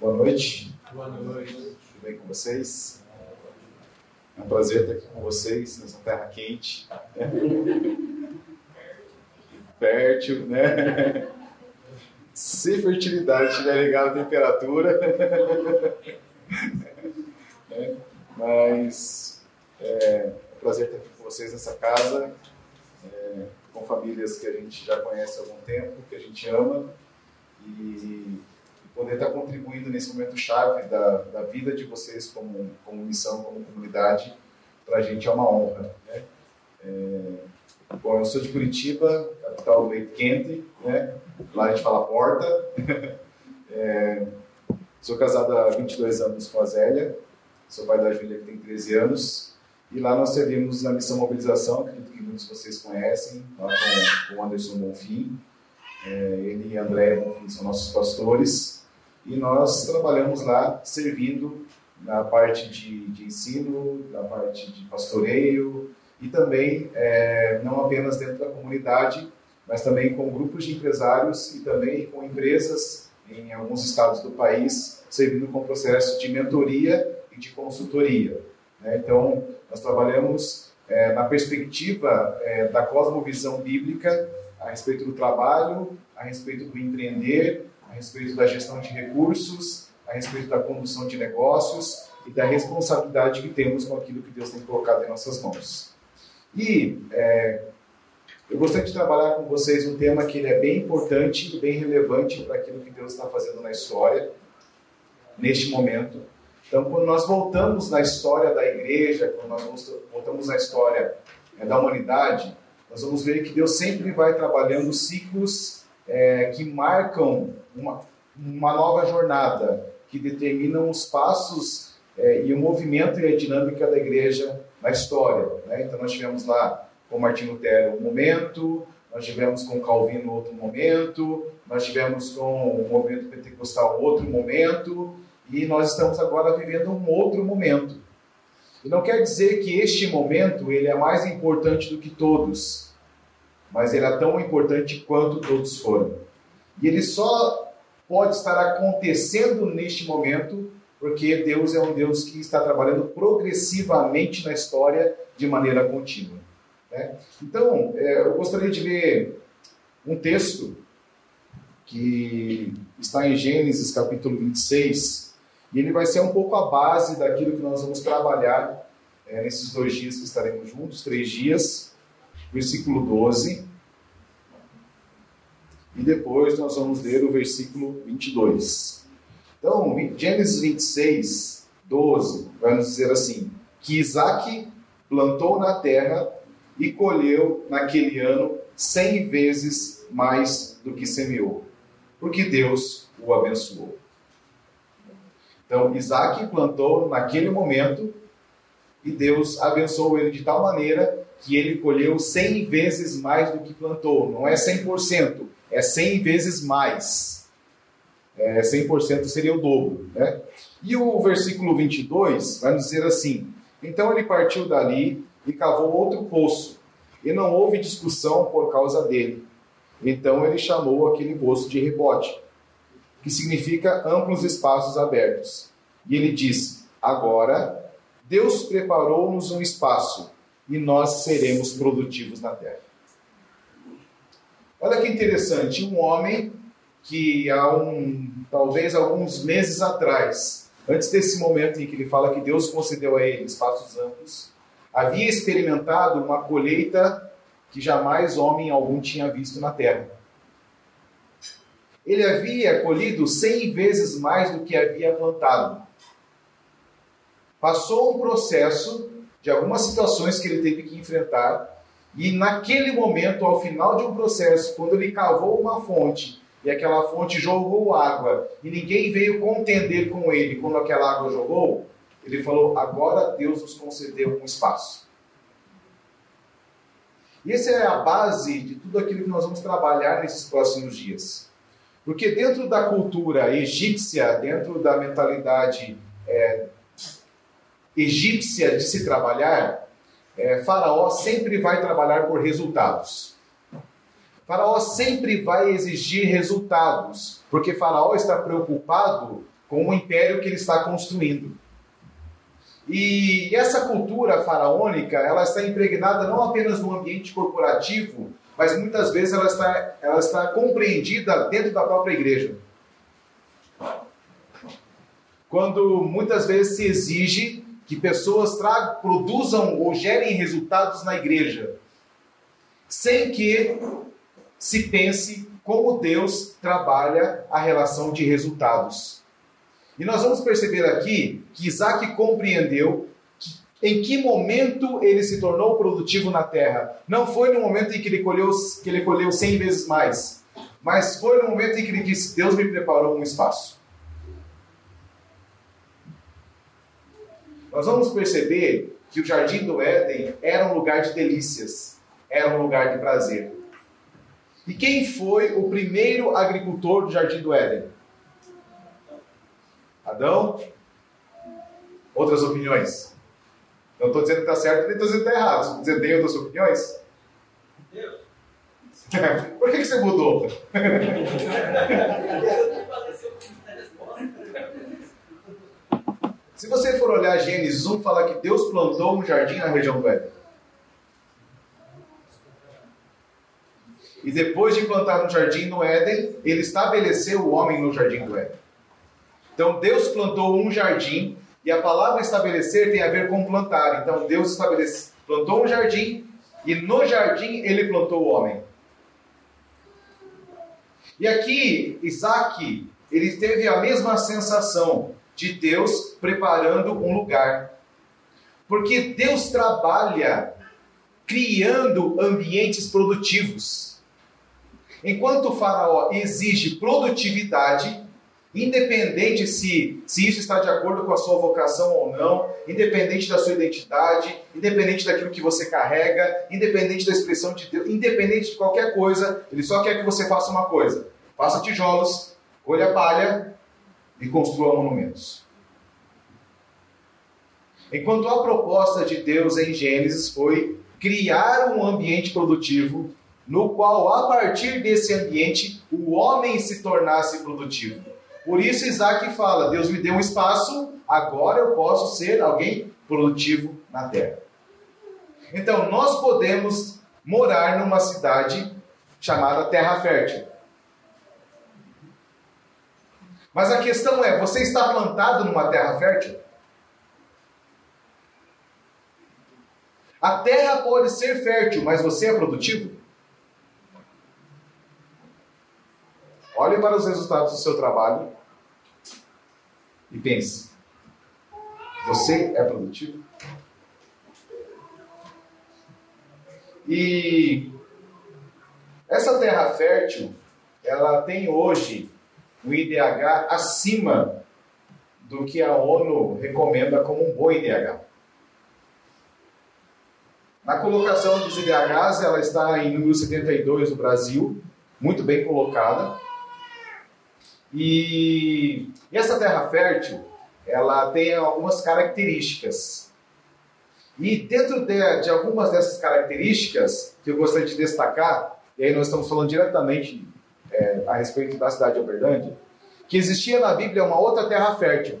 Boa noite. Boa noite. Tudo bem com vocês? É um prazer estar aqui com vocês nessa terra quente. Fértil, né? Se fertilidade estiver ligada à temperatura. É, mas é um prazer estar aqui com vocês nessa casa, é, com famílias que a gente já conhece há algum tempo, que a gente ama, e poder estar contribuindo nesse momento chave da, da vida de vocês como, como missão, como comunidade, para a gente é uma honra. Né? É, bom, eu sou de Curitiba, capital do leite quente, né? lá a gente fala porta. é, sou casado há 22 anos com a Zélia, sou pai da Júlia que tem 13 anos, e lá nós servimos na missão mobilização, acredito que muitos de vocês conhecem, lá com, o Anderson Bonfim. É, ele e André Bonfim são nossos pastores, e nós trabalhamos lá servindo na parte de, de ensino, na parte de pastoreio, e também é, não apenas dentro da comunidade, mas também com grupos de empresários e também com empresas em alguns estados do país, servindo com processo de mentoria e de consultoria. Né? Então, nós trabalhamos é, na perspectiva é, da cosmovisão bíblica a respeito do trabalho, a respeito do empreender, a respeito da gestão de recursos, a respeito da condução de negócios e da responsabilidade que temos com aquilo que Deus tem colocado em nossas mãos. E é, eu gostaria de trabalhar com vocês um tema que ele é bem importante e bem relevante para aquilo que Deus está fazendo na história, neste momento. Então, quando nós voltamos na história da igreja, quando nós voltamos na história é, da humanidade, nós vamos ver que Deus sempre vai trabalhando ciclos é, que marcam uma, uma nova jornada, que determinam os passos é, e o movimento e a dinâmica da igreja na história. Né? Então, nós tivemos lá com Martinho Lutero um momento, nós tivemos com Calvino outro momento, nós tivemos com o movimento pentecostal outro momento, e nós estamos agora vivendo um outro momento. E não quer dizer que este momento ele é mais importante do que todos, mas ele é tão importante quanto todos foram. E ele só pode estar acontecendo neste momento porque Deus é um Deus que está trabalhando progressivamente na história de maneira contínua. Né? Então, é, eu gostaria de ler um texto que está em Gênesis capítulo 26, e ele vai ser um pouco a base daquilo que nós vamos trabalhar é, nesses dois dias que estaremos juntos, três dias, versículo 12. E depois nós vamos ler o versículo 22. Então, Gênesis 26, 12, vai nos dizer assim: que Isaac plantou na terra e colheu naquele ano cem vezes mais do que semeou, porque Deus o abençoou. Então, Isaac plantou naquele momento e Deus abençoou ele de tal maneira que ele colheu cem vezes mais do que plantou. Não é 100%, é cem vezes mais. É, 100% seria o dobro. Né? E o versículo 22 vai nos dizer assim: Então ele partiu dali e cavou outro poço, e não houve discussão por causa dele. Então ele chamou aquele poço de rebote, que significa amplos espaços abertos. E ele disse: Agora Deus preparou-nos um espaço e nós seremos produtivos na terra. Olha que interessante, um homem que há um, talvez alguns meses atrás, antes desse momento em que ele fala que Deus concedeu a ele espaços amplos, havia experimentado uma colheita que jamais homem algum tinha visto na terra. Ele havia colhido cem vezes mais do que havia plantado. Passou um processo de algumas situações que ele teve que enfrentar, e naquele momento, ao final de um processo, quando ele cavou uma fonte e aquela fonte jogou água e ninguém veio contender com ele quando aquela água jogou, ele falou: Agora Deus nos concedeu um espaço. E essa é a base de tudo aquilo que nós vamos trabalhar nesses próximos dias. Porque dentro da cultura egípcia, dentro da mentalidade é, egípcia de se trabalhar, é, Faraó sempre vai trabalhar por resultados. Faraó sempre vai exigir resultados, porque Faraó está preocupado com o império que ele está construindo. E essa cultura faraônica, ela está impregnada não apenas no ambiente corporativo, mas muitas vezes ela está, ela está compreendida dentro da própria igreja. Quando muitas vezes se exige que pessoas tragam, produzam ou gerem resultados na igreja, sem que se pense como Deus trabalha a relação de resultados. E nós vamos perceber aqui que Isaac compreendeu em que momento ele se tornou produtivo na terra. Não foi no momento em que ele colheu, que ele colheu 100 vezes mais, mas foi no momento em que ele disse: Deus me preparou um espaço. Nós vamos perceber que o jardim do Éden era um lugar de delícias, era um lugar de prazer. E quem foi o primeiro agricultor do jardim do Éden? Adão? Outras opiniões? Não estou dizendo que está certo, nem estou dizendo que está errado. Estou dizendo que tem outras opiniões? Deus. Por que, que você mudou? Se você for olhar Gênesis 1, fala que Deus plantou um jardim na região do Éden. E depois de plantar um jardim no Éden, ele estabeleceu o homem no jardim do Éden. Então Deus plantou um jardim e a palavra estabelecer tem a ver com plantar. Então Deus plantou um jardim e no jardim ele plantou o homem. E aqui Isaac ele teve a mesma sensação de Deus preparando um lugar. Porque Deus trabalha criando ambientes produtivos. Enquanto o faraó exige produtividade, Independente se, se isso está de acordo com a sua vocação ou não, independente da sua identidade, independente daquilo que você carrega, independente da expressão de Deus, independente de qualquer coisa, ele só quer que você faça uma coisa: faça tijolos, colha palha e construa monumentos. Enquanto a proposta de Deus em Gênesis foi criar um ambiente produtivo no qual, a partir desse ambiente, o homem se tornasse produtivo. Por isso Isaac fala: Deus me deu um espaço, agora eu posso ser alguém produtivo na terra. Então, nós podemos morar numa cidade chamada Terra Fértil. Mas a questão é: você está plantado numa terra fértil? A terra pode ser fértil, mas você é produtivo? Olhe para os resultados do seu trabalho e pense: você é produtivo? E essa terra fértil, ela tem hoje um IDH acima do que a ONU recomenda como um bom IDH. Na colocação dos IDHs, ela está em número 72 no Brasil, muito bem colocada. E, e essa terra fértil, ela tem algumas características. E dentro de, de, algumas dessas características, que eu gostaria de destacar, e aí nós estamos falando diretamente é, a respeito da cidade de Uberlândia, que existia na Bíblia uma outra terra fértil.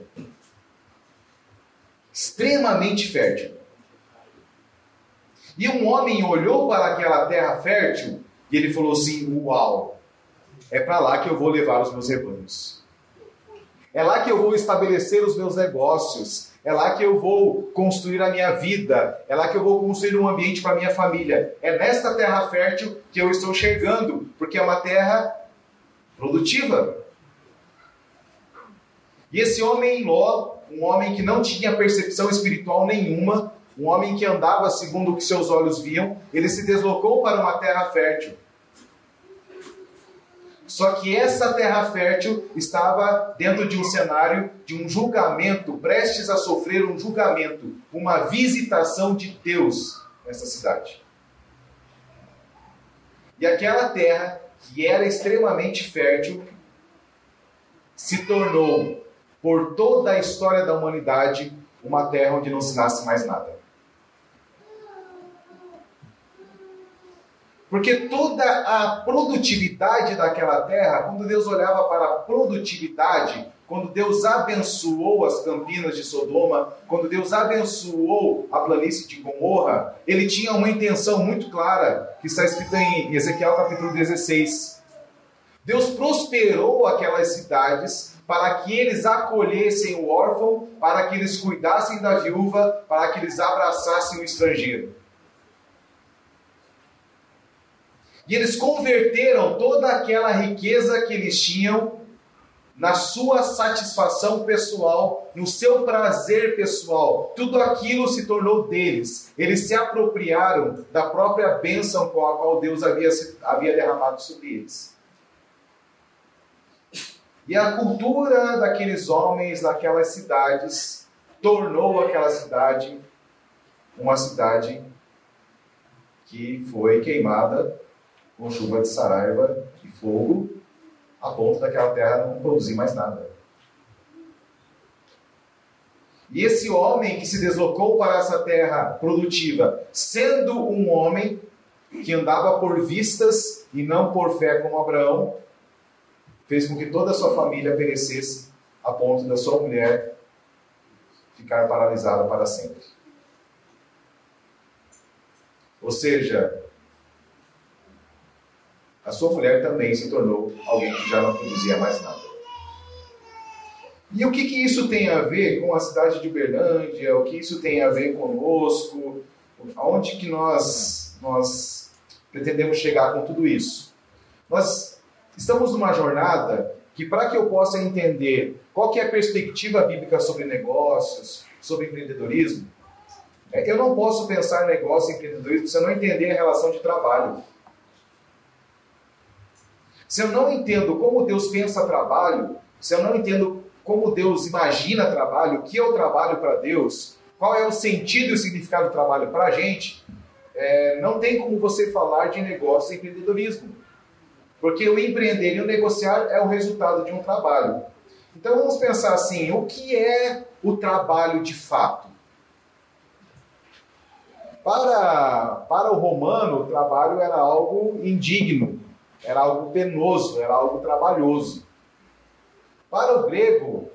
Extremamente fértil. E um homem olhou para aquela terra fértil e ele falou assim: Uau, é para lá que eu vou levar os meus rebanhos. É lá que eu vou estabelecer os meus negócios. É lá que eu vou construir a minha vida. É lá que eu vou construir um ambiente para minha família. É nesta terra fértil que eu estou chegando, porque é uma terra produtiva. E esse homem Ló, um homem que não tinha percepção espiritual nenhuma, um homem que andava segundo o que seus olhos viam, ele se deslocou para uma terra fértil. Só que essa terra fértil estava dentro de um cenário de um julgamento, prestes a sofrer um julgamento, uma visitação de Deus nessa cidade. E aquela terra, que era extremamente fértil, se tornou, por toda a história da humanidade, uma terra onde não se nasce mais nada. Porque toda a produtividade daquela terra, quando Deus olhava para a produtividade, quando Deus abençoou as campinas de Sodoma, quando Deus abençoou a planície de Gomorra, ele tinha uma intenção muito clara, que está escrita em Ezequiel capítulo 16. Deus prosperou aquelas cidades para que eles acolhessem o órfão, para que eles cuidassem da viúva, para que eles abraçassem o estrangeiro. E eles converteram toda aquela riqueza que eles tinham na sua satisfação pessoal, no seu prazer pessoal. Tudo aquilo se tornou deles. Eles se apropriaram da própria bênção com a qual Deus havia, havia derramado sobre eles. E a cultura daqueles homens, daquelas cidades, tornou aquela cidade uma cidade que foi queimada com chuva de saraiva e fogo a ponto daquela terra não produzir mais nada. E esse homem que se deslocou para essa terra produtiva, sendo um homem que andava por vistas e não por fé como Abraão, fez com que toda a sua família perecesse a ponto da sua mulher ficar paralisada para sempre. Ou seja, a sua mulher também se tornou alguém que já não produzia mais nada. E o que, que isso tem a ver com a cidade de Uberlândia? O que isso tem a ver conosco? Aonde que nós, nós pretendemos chegar com tudo isso? Nós estamos numa jornada que, para que eu possa entender qual que é a perspectiva bíblica sobre negócios, sobre empreendedorismo, é, eu não posso pensar negócio e empreendedorismo se eu não entender a relação de trabalho. Se eu não entendo como Deus pensa trabalho, se eu não entendo como Deus imagina trabalho, o que é o trabalho para Deus, qual é o sentido e o significado do trabalho para a gente, é, não tem como você falar de negócio e empreendedorismo. Porque o empreender e o negociar é o resultado de um trabalho. Então vamos pensar assim: o que é o trabalho de fato? Para, para o romano, o trabalho era algo indigno, era algo penoso, era algo trabalhoso. Para o grego,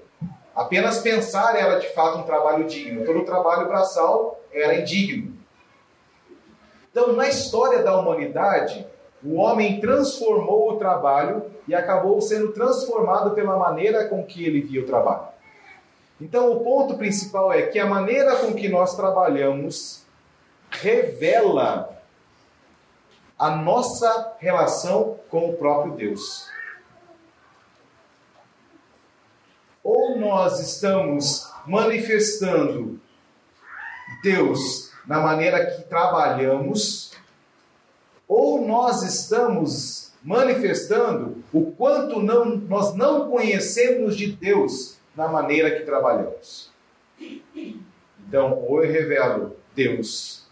apenas pensar era de fato um trabalho digno. Todo trabalho braçal era indigno. Então, na história da humanidade, o homem transformou o trabalho e acabou sendo transformado pela maneira com que ele via o trabalho. Então, o ponto principal é que a maneira com que nós trabalhamos revela a nossa relação com o próprio Deus. Ou nós estamos manifestando Deus na maneira que trabalhamos, ou nós estamos manifestando o quanto não, nós não conhecemos de Deus na maneira que trabalhamos. Então, ou eu revelo Deus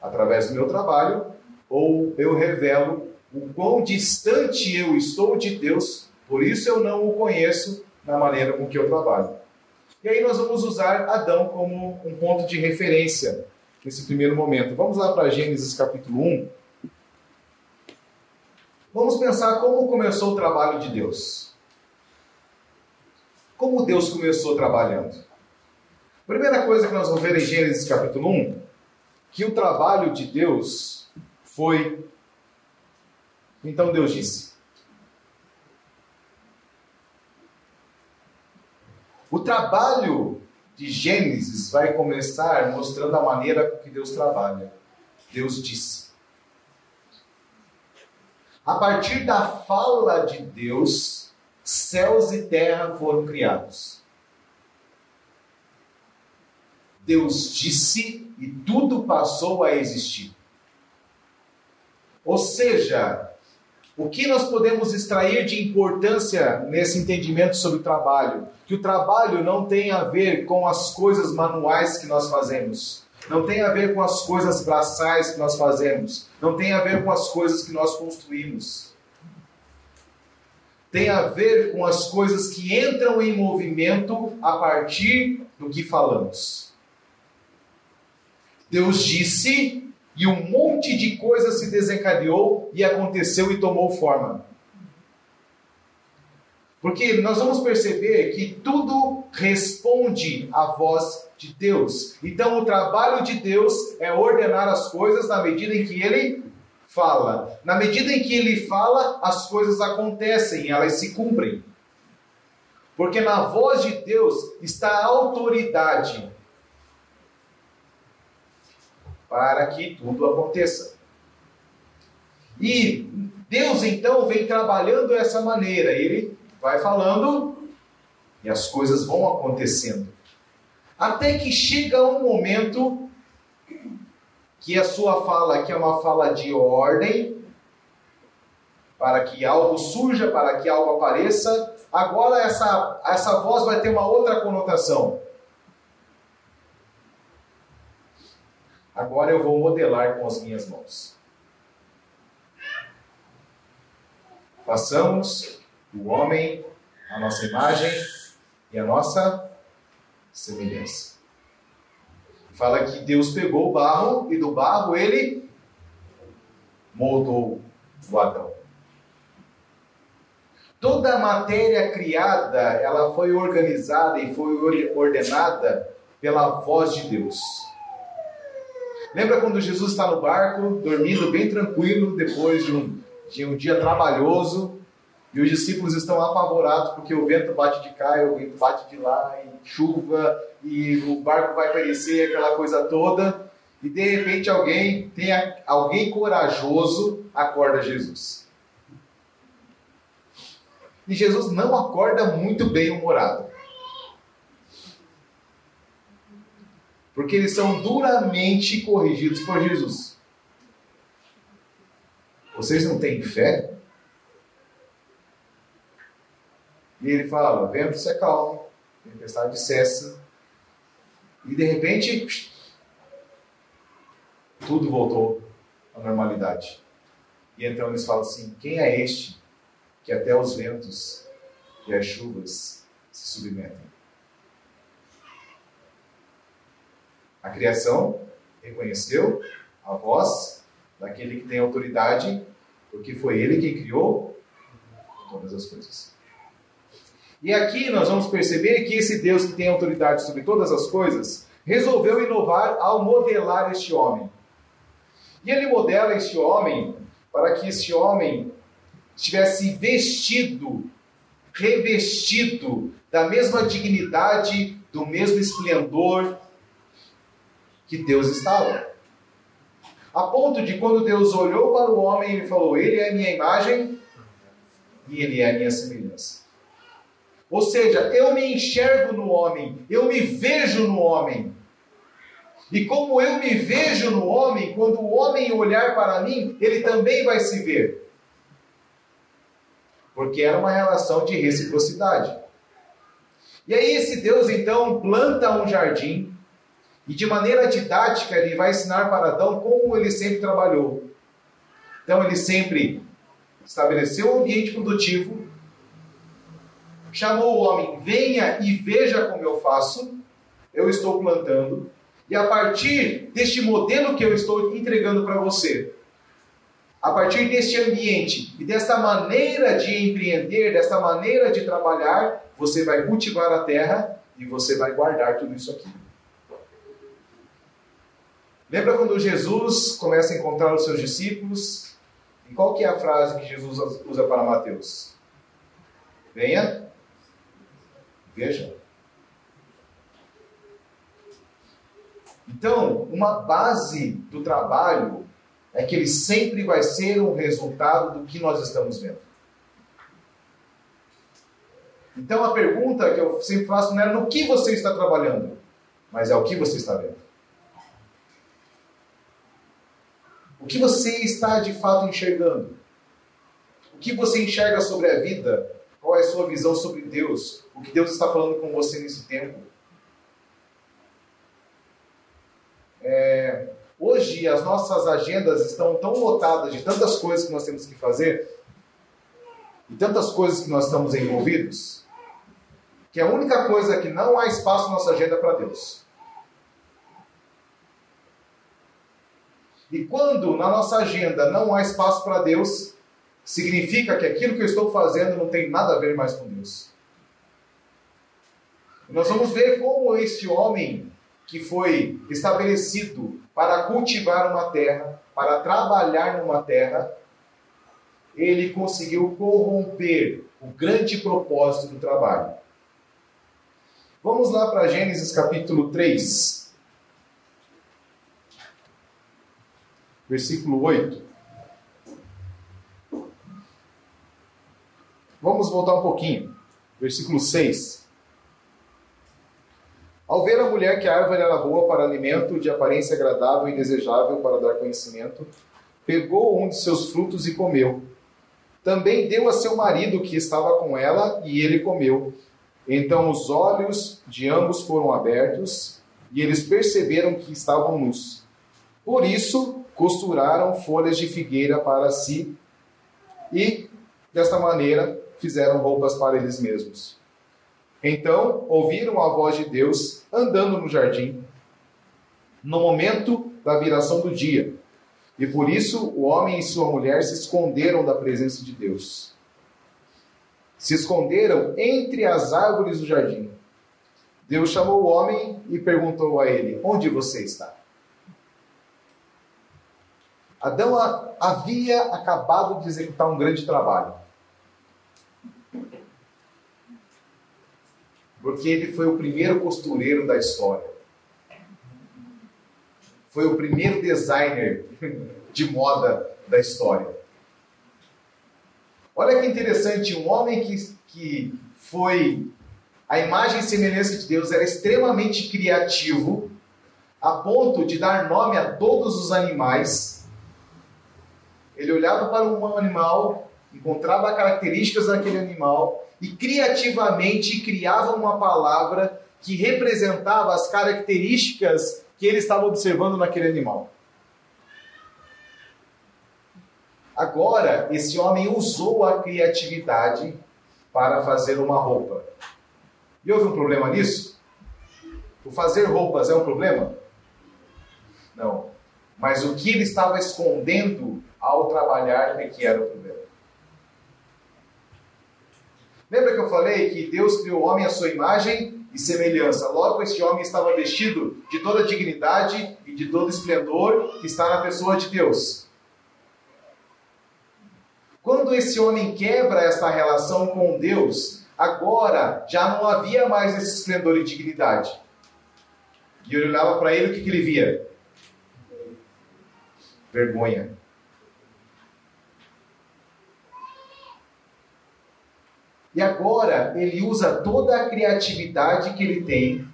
através do meu trabalho, ou eu revelo o quão distante eu estou de Deus, por isso eu não o conheço na maneira com que eu trabalho. E aí nós vamos usar Adão como um ponto de referência nesse primeiro momento. Vamos lá para Gênesis capítulo 1. Vamos pensar como começou o trabalho de Deus. Como Deus começou trabalhando? Primeira coisa que nós vamos ver em Gênesis capítulo 1, que o trabalho de Deus foi. Então Deus disse: O trabalho de Gênesis vai começar mostrando a maneira que Deus trabalha. Deus disse. A partir da fala de Deus, céus e terra foram criados. Deus disse e tudo passou a existir. Ou seja, o que nós podemos extrair de importância nesse entendimento sobre o trabalho? Que o trabalho não tem a ver com as coisas manuais que nós fazemos, não tem a ver com as coisas braçais que nós fazemos, não tem a ver com as coisas que nós construímos. Tem a ver com as coisas que entram em movimento a partir do que falamos. Deus disse e um monte de coisa se desencadeou e aconteceu e tomou forma. Porque nós vamos perceber que tudo responde à voz de Deus. Então, o trabalho de Deus é ordenar as coisas na medida em que Ele fala. Na medida em que Ele fala, as coisas acontecem, elas se cumprem. Porque na voz de Deus está a autoridade para que tudo aconteça. E Deus então vem trabalhando dessa maneira. Ele vai falando e as coisas vão acontecendo. Até que chega um momento que a sua fala, que é uma fala de ordem, para que algo surja, para que algo apareça, agora essa, essa voz vai ter uma outra conotação. Agora eu vou modelar com as minhas mãos. Façamos o homem, a nossa imagem e a nossa semelhança. Fala que Deus pegou o barro e do barro ele moldou o Adão. Toda a matéria criada, ela foi organizada e foi ordenada pela voz de Deus. Lembra quando Jesus está no barco, dormindo bem tranquilo, depois de um, de um dia trabalhoso, e os discípulos estão apavorados porque o vento bate de cá, e o vento bate de lá, e chuva, e o barco vai perecer, aquela coisa toda. E de repente alguém tem alguém corajoso acorda Jesus. E Jesus não acorda muito bem humorado. Porque eles são duramente corrigidos por Jesus. Vocês não têm fé? E ele fala: vento se acalma, tempestade cessa. E de repente, tudo voltou à normalidade. E então eles falam assim: quem é este que até os ventos e as chuvas se submetem? A criação reconheceu a voz daquele que tem autoridade, porque foi ele quem criou todas as coisas. E aqui nós vamos perceber que esse Deus que tem autoridade sobre todas as coisas resolveu inovar ao modelar este homem. E ele modela este homem para que este homem estivesse vestido, revestido da mesma dignidade, do mesmo esplendor que Deus estava. A ponto de quando Deus olhou para o homem, ele falou: Ele é minha imagem e ele é minha semelhança. Ou seja, eu me enxergo no homem, eu me vejo no homem. E como eu me vejo no homem, quando o homem olhar para mim, ele também vai se ver. Porque era uma relação de reciprocidade. E aí, esse Deus então planta um jardim, e de maneira didática, ele vai ensinar para Adão como ele sempre trabalhou. Então, ele sempre estabeleceu um ambiente produtivo, chamou o homem, venha e veja como eu faço, eu estou plantando, e a partir deste modelo que eu estou entregando para você, a partir deste ambiente e desta maneira de empreender, desta maneira de trabalhar, você vai cultivar a terra e você vai guardar tudo isso aqui. Lembra quando Jesus começa a encontrar os seus discípulos? E qual que é a frase que Jesus usa para Mateus? Venha Veja. Então, uma base do trabalho é que ele sempre vai ser um resultado do que nós estamos vendo. Então, a pergunta que eu sempre faço não é no que você está trabalhando, mas é o que você está vendo. O que você está de fato enxergando? O que você enxerga sobre a vida? Qual é a sua visão sobre Deus? O que Deus está falando com você nesse tempo? É, hoje as nossas agendas estão tão lotadas de tantas coisas que nós temos que fazer e tantas coisas que nós estamos envolvidos que a única coisa é que não há espaço na nossa agenda para Deus. E quando na nossa agenda não há espaço para Deus, significa que aquilo que eu estou fazendo não tem nada a ver mais com Deus. Nós vamos ver como este homem que foi estabelecido para cultivar uma terra, para trabalhar numa terra, ele conseguiu corromper o grande propósito do trabalho. Vamos lá para Gênesis capítulo 3, versículo 8. Vamos voltar um pouquinho. Versículo 6. Ao ver a mulher que a árvore era boa para alimento, de aparência agradável e desejável para dar conhecimento, pegou um de seus frutos e comeu. Também deu a seu marido que estava com ela, e ele comeu. Então os olhos de ambos foram abertos, e eles perceberam que estavam nus. Por isso, costuraram folhas de figueira para si, e, desta maneira, fizeram roupas para eles mesmos. Então ouviram a voz de Deus andando no jardim, no momento da viração do dia. E por isso o homem e sua mulher se esconderam da presença de Deus. Se esconderam entre as árvores do jardim. Deus chamou o homem e perguntou a ele: Onde você está? Adão havia acabado de executar um grande trabalho. porque ele foi o primeiro costureiro da história. Foi o primeiro designer de moda da história. Olha que interessante, um homem que, que foi a imagem e semelhança de Deus, era extremamente criativo, a ponto de dar nome a todos os animais. Ele olhava para um animal, encontrava características daquele animal e criativamente criava uma palavra que representava as características que ele estava observando naquele animal. Agora, esse homem usou a criatividade para fazer uma roupa. E houve um problema nisso? O fazer roupas é um problema? Não. Mas o que ele estava escondendo ao trabalhar que era o problema. Lembra que eu falei que Deus criou o homem à sua imagem e semelhança? Logo, esse homem estava vestido de toda a dignidade e de todo esplendor que está na pessoa de Deus. Quando esse homem quebra esta relação com Deus, agora já não havia mais esse esplendor e dignidade. E olhava para ele, o que, que ele via? Vergonha. E agora ele usa toda a criatividade que ele tem,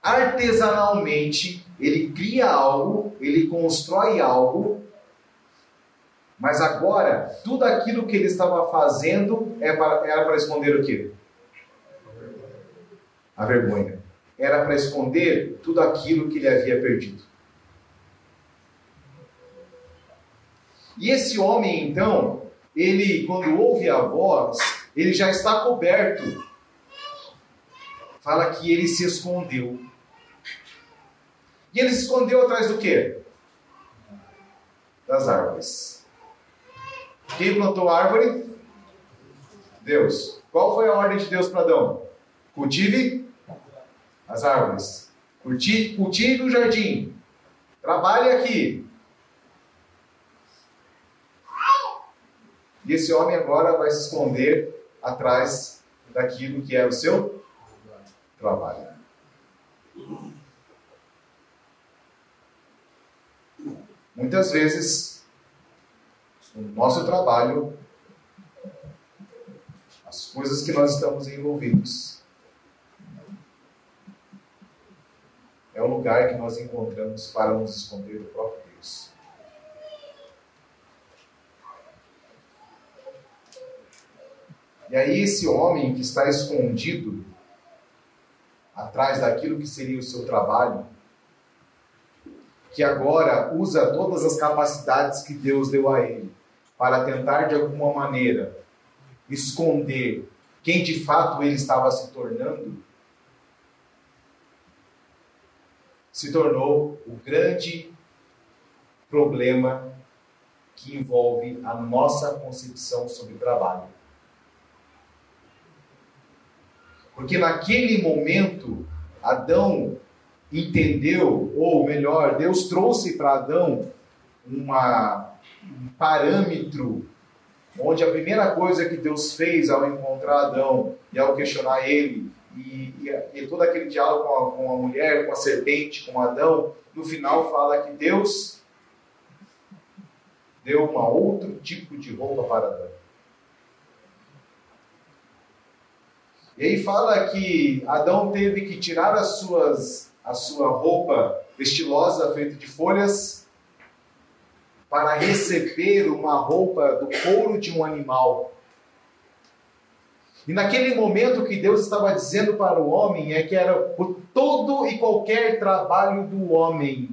artesanalmente, ele cria algo, ele constrói algo, mas agora tudo aquilo que ele estava fazendo é para, era para esconder o quê? A vergonha. Era para esconder tudo aquilo que ele havia perdido. E esse homem, então, ele, quando ouve a voz, ele já está coberto. Fala que ele se escondeu. E ele se escondeu atrás do quê? Das árvores. Quem plantou a árvore? Deus. Qual foi a ordem de Deus para Adão? Cultive as árvores. Cultive o jardim. Trabalhe aqui. E esse homem agora vai se esconder atrás daquilo que é o seu trabalho. Muitas vezes, o nosso trabalho, as coisas que nós estamos envolvidos, é o lugar que nós encontramos para nos esconder do próprio Deus. E aí, esse homem que está escondido atrás daquilo que seria o seu trabalho, que agora usa todas as capacidades que Deus deu a ele para tentar de alguma maneira esconder quem de fato ele estava se tornando, se tornou o grande problema que envolve a nossa concepção sobre trabalho. Porque naquele momento, Adão entendeu, ou melhor, Deus trouxe para Adão uma, um parâmetro onde a primeira coisa que Deus fez ao encontrar Adão e ao questionar ele, e, e, e todo aquele diálogo com a, com a mulher, com a serpente, com Adão, no final fala que Deus deu um outro tipo de roupa para Adão. E aí fala que Adão teve que tirar as suas, a sua roupa estilosa feita de folhas para receber uma roupa do couro de um animal. E naquele momento que Deus estava dizendo para o homem é que era o todo e qualquer trabalho do homem,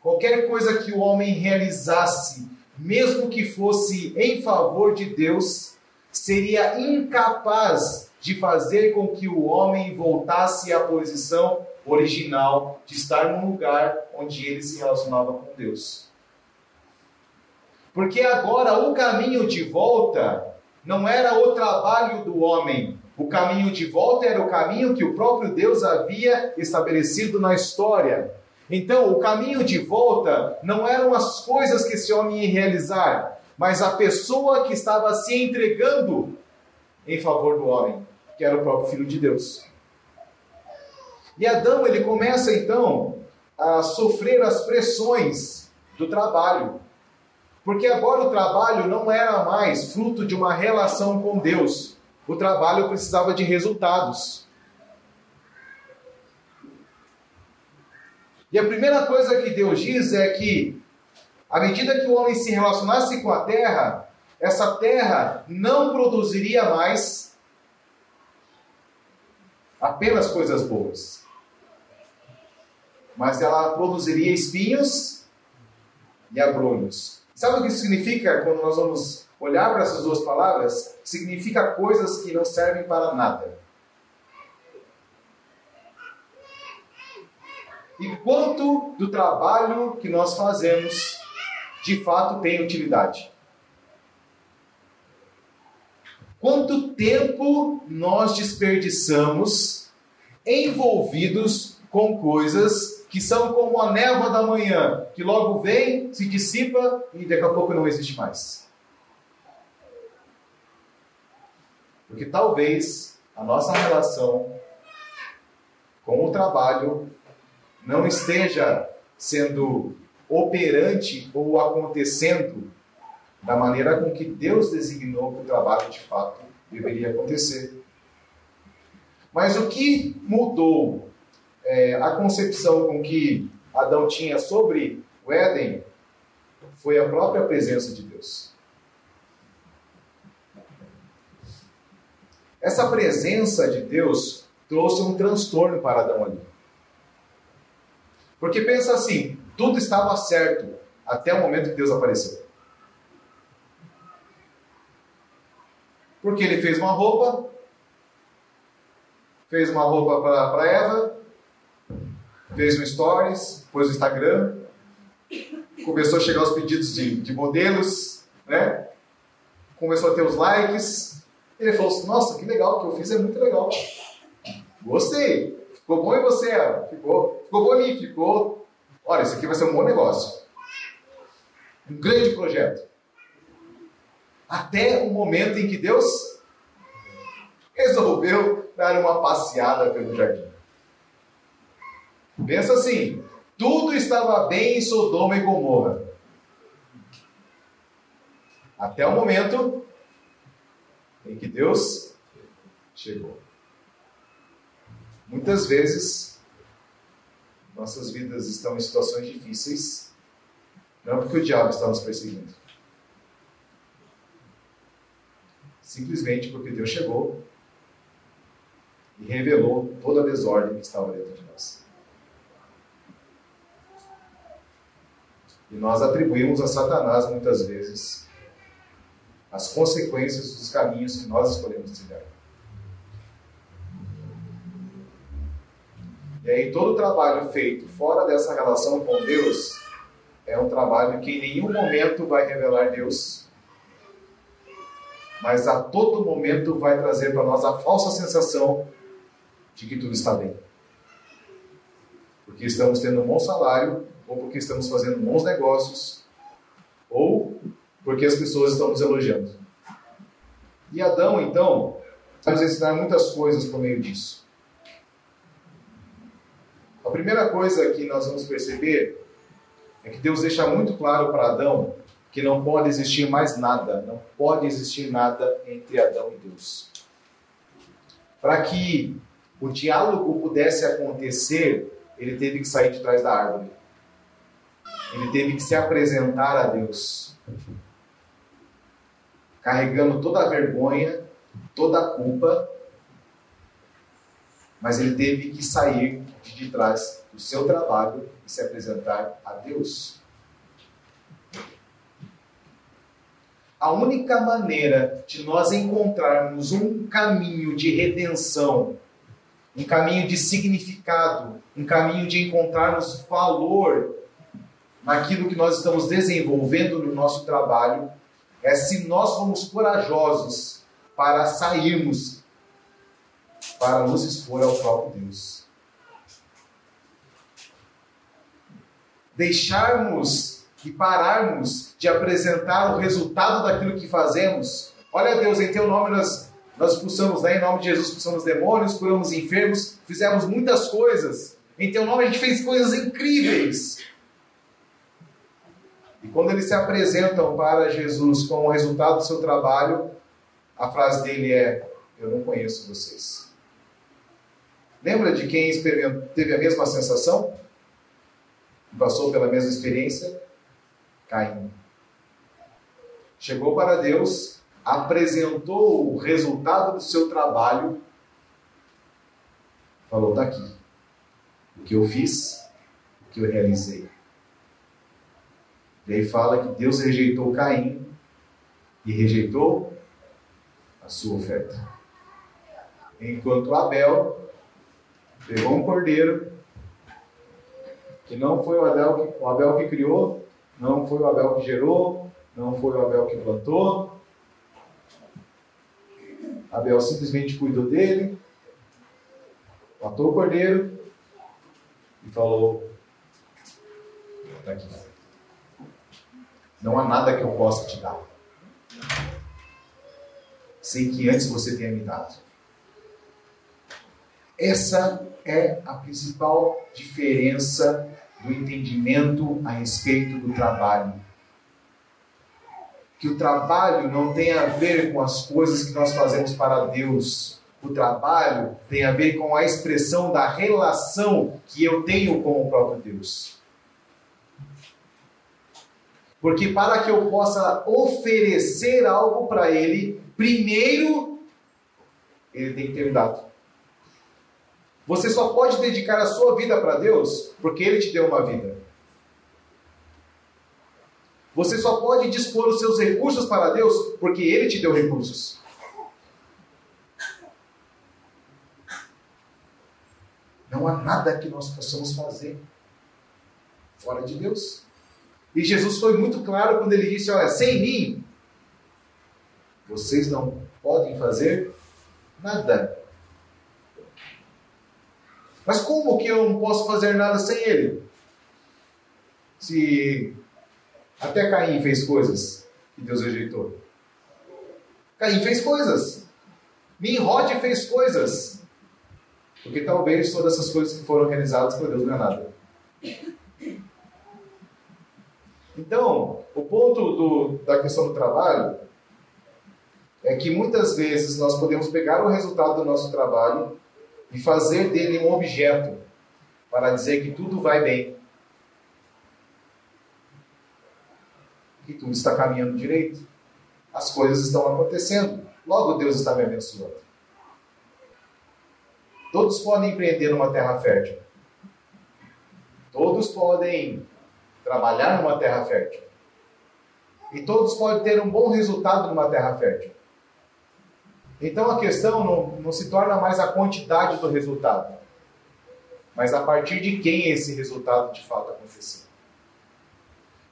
qualquer coisa que o homem realizasse, mesmo que fosse em favor de Deus, seria incapaz de fazer com que o homem voltasse à posição original de estar num lugar onde ele se relacionava com Deus. Porque agora o caminho de volta não era o trabalho do homem. O caminho de volta era o caminho que o próprio Deus havia estabelecido na história. Então, o caminho de volta não eram as coisas que esse homem ia realizar, mas a pessoa que estava se entregando em favor do homem, que era o próprio Filho de Deus. E Adão, ele começa então a sofrer as pressões do trabalho. Porque agora o trabalho não era mais fruto de uma relação com Deus. O trabalho precisava de resultados. E a primeira coisa que Deus diz é que, à medida que o homem se relacionasse com a terra, essa terra não produziria mais apenas coisas boas, mas ela produziria espinhos e abrolhos. Sabe o que isso significa quando nós vamos olhar para essas duas palavras? Significa coisas que não servem para nada. E quanto do trabalho que nós fazemos de fato tem utilidade? Quanto tempo nós desperdiçamos envolvidos com coisas que são como a névoa da manhã, que logo vem, se dissipa e daqui a pouco não existe mais. Porque talvez a nossa relação com o trabalho não esteja sendo operante ou acontecendo da maneira com que Deus designou que o trabalho de fato deveria acontecer. Mas o que mudou é, a concepção com que Adão tinha sobre o Éden foi a própria presença de Deus. Essa presença de Deus trouxe um transtorno para Adão ali. Porque pensa assim, tudo estava certo até o momento que Deus apareceu. Porque ele fez uma roupa, fez uma roupa para Eva, fez um stories, pôs no Instagram, começou a chegar os pedidos de, de modelos, né? Começou a ter os likes. Ele falou assim, nossa, que legal, o que eu fiz é muito legal. Gostei. Ficou bom em você, Ficou. Ficou bom em mim, ficou. Olha, isso aqui vai ser um bom negócio. Um grande projeto. Até o momento em que Deus resolveu dar uma passeada pelo jardim. Pensa assim: tudo estava bem em Sodoma e Gomorra. Até o momento em que Deus chegou. Muitas vezes, nossas vidas estão em situações difíceis, não porque o diabo está nos perseguindo, simplesmente porque Deus chegou e revelou toda a desordem que estava dentro de nós. E nós atribuímos a Satanás muitas vezes as consequências dos caminhos que nós escolhemos trilhar. E aí todo o trabalho feito fora dessa relação com Deus é um trabalho que em nenhum momento vai revelar Deus, mas a todo momento vai trazer para nós a falsa sensação de que tudo está bem. Porque estamos tendo um bom salário, ou porque estamos fazendo bons negócios, ou porque as pessoas estão nos elogiando. E Adão, então, vai nos ensinar muitas coisas por meio disso. A primeira coisa que nós vamos perceber é que Deus deixa muito claro para Adão que não pode existir mais nada, não pode existir nada entre Adão e Deus. Para que o diálogo pudesse acontecer, ele teve que sair de trás da árvore. Ele teve que se apresentar a Deus, carregando toda a vergonha, toda a culpa, mas ele teve que sair de trás do seu trabalho e se apresentar a Deus. A única maneira de nós encontrarmos um caminho de redenção, um caminho de significado, um caminho de encontrarmos valor naquilo que nós estamos desenvolvendo no nosso trabalho, é se nós formos corajosos para sairmos, para nos expor ao próprio Deus. deixarmos e pararmos de apresentar o resultado daquilo que fazemos. Olha, Deus, em teu nome nós, nós expulsamos, né? em nome de Jesus, expulsamos demônios, curamos enfermos, fizemos muitas coisas. Em teu nome a gente fez coisas incríveis. E quando eles se apresentam para Jesus com o resultado do seu trabalho, a frase dele é: Eu não conheço vocês. Lembra de quem teve a mesma sensação? passou pela mesma experiência? Caim. Chegou para Deus, apresentou o resultado do seu trabalho, falou: está aqui. O que eu fiz, o que eu realizei. E aí fala que Deus rejeitou Caim e rejeitou a sua oferta. Enquanto Abel pegou um cordeiro que não foi o Abel o Abel que criou, não foi o Abel que gerou, não foi o Abel que plantou. Abel simplesmente cuidou dele, matou o cordeiro e falou: Está aqui. Não há nada que eu possa te dar. Sem que antes você tenha me dado. Essa é a principal diferença do entendimento a respeito do trabalho. Que o trabalho não tem a ver com as coisas que nós fazemos para Deus. O trabalho tem a ver com a expressão da relação que eu tenho com o próprio Deus. Porque para que eu possa oferecer algo para Ele, primeiro ele tem que ter me dado. Você só pode dedicar a sua vida para Deus porque Ele te deu uma vida. Você só pode dispor os seus recursos para Deus porque Ele te deu recursos. Não há nada que nós possamos fazer fora de Deus. E Jesus foi muito claro quando ele disse: Olha, sem mim, vocês não podem fazer nada. Mas como que eu não posso fazer nada sem ele? Se até Caim fez coisas que Deus rejeitou. Caim fez coisas. Nimrod fez coisas. Porque talvez todas essas coisas que foram realizadas por Deus não é nada. Então, o ponto do, da questão do trabalho é que muitas vezes nós podemos pegar o resultado do nosso trabalho e fazer dele um objeto para dizer que tudo vai bem. Que tudo está caminhando direito. As coisas estão acontecendo. Logo Deus está me abençoando. Todos podem empreender numa terra fértil. Todos podem trabalhar numa terra fértil. E todos podem ter um bom resultado numa terra fértil. Então a questão não, não se torna mais a quantidade do resultado, mas a partir de quem esse resultado de fato aconteceu.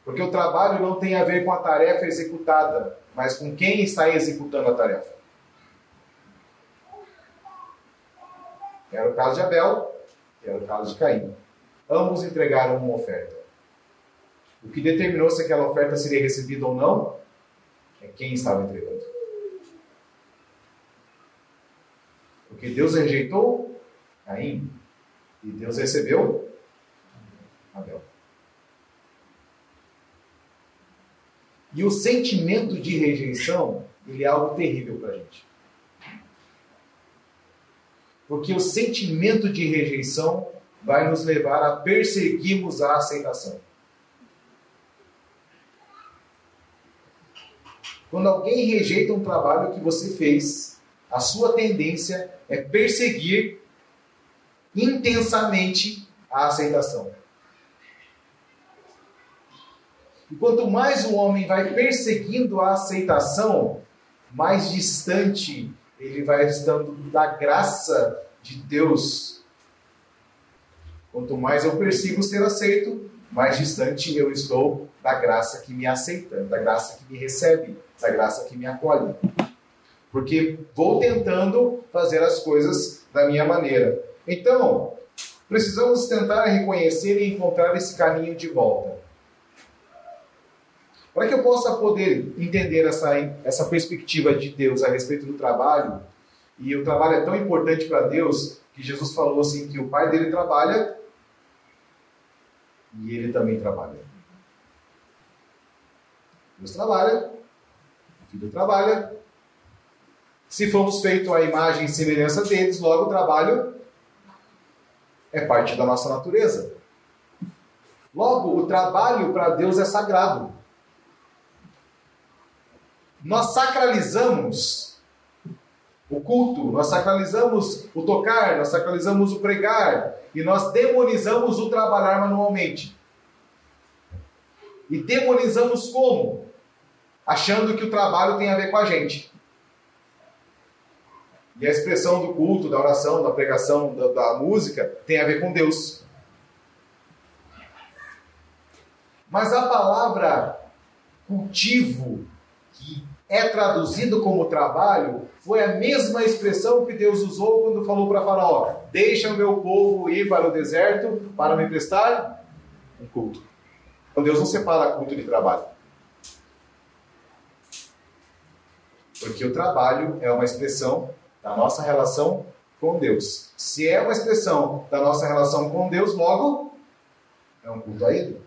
Porque o trabalho não tem a ver com a tarefa executada, mas com quem está executando a tarefa. Era o caso de Abel, era o caso de Caim. Ambos entregaram uma oferta. O que determinou se aquela oferta seria recebida ou não é quem estava entregando. Porque Deus rejeitou Caim e Deus recebeu Abel. E o sentimento de rejeição, ele é algo terrível para a gente. Porque o sentimento de rejeição vai nos levar a perseguirmos a aceitação. Quando alguém rejeita um trabalho que você fez, a sua tendência é perseguir intensamente a aceitação. E quanto mais o homem vai perseguindo a aceitação, mais distante ele vai estando da graça de Deus. Quanto mais eu persigo ser aceito, mais distante eu estou da graça que me aceita, da graça que me recebe, da graça que me acolhe. Porque vou tentando fazer as coisas da minha maneira. Então, precisamos tentar reconhecer e encontrar esse caminho de volta. Para que eu possa poder entender essa, essa perspectiva de Deus a respeito do trabalho, e o trabalho é tão importante para Deus que Jesus falou assim que o pai dele trabalha e ele também trabalha. Deus trabalha, o filho trabalha. Se fomos feitos à imagem e semelhança deles, logo o trabalho é parte da nossa natureza. Logo, o trabalho para Deus é sagrado. Nós sacralizamos o culto, nós sacralizamos o tocar, nós sacralizamos o pregar e nós demonizamos o trabalhar manualmente. E demonizamos como? Achando que o trabalho tem a ver com a gente. E a expressão do culto, da oração, da pregação, da, da música tem a ver com Deus. Mas a palavra cultivo, que é traduzido como trabalho, foi a mesma expressão que Deus usou quando falou para Faraó: Deixa o meu povo ir para o deserto para me prestar um culto. Então Deus não separa culto de trabalho. Porque o trabalho é uma expressão da nossa relação com Deus. Se é uma expressão da nossa relação com Deus, logo é um culto a Ele.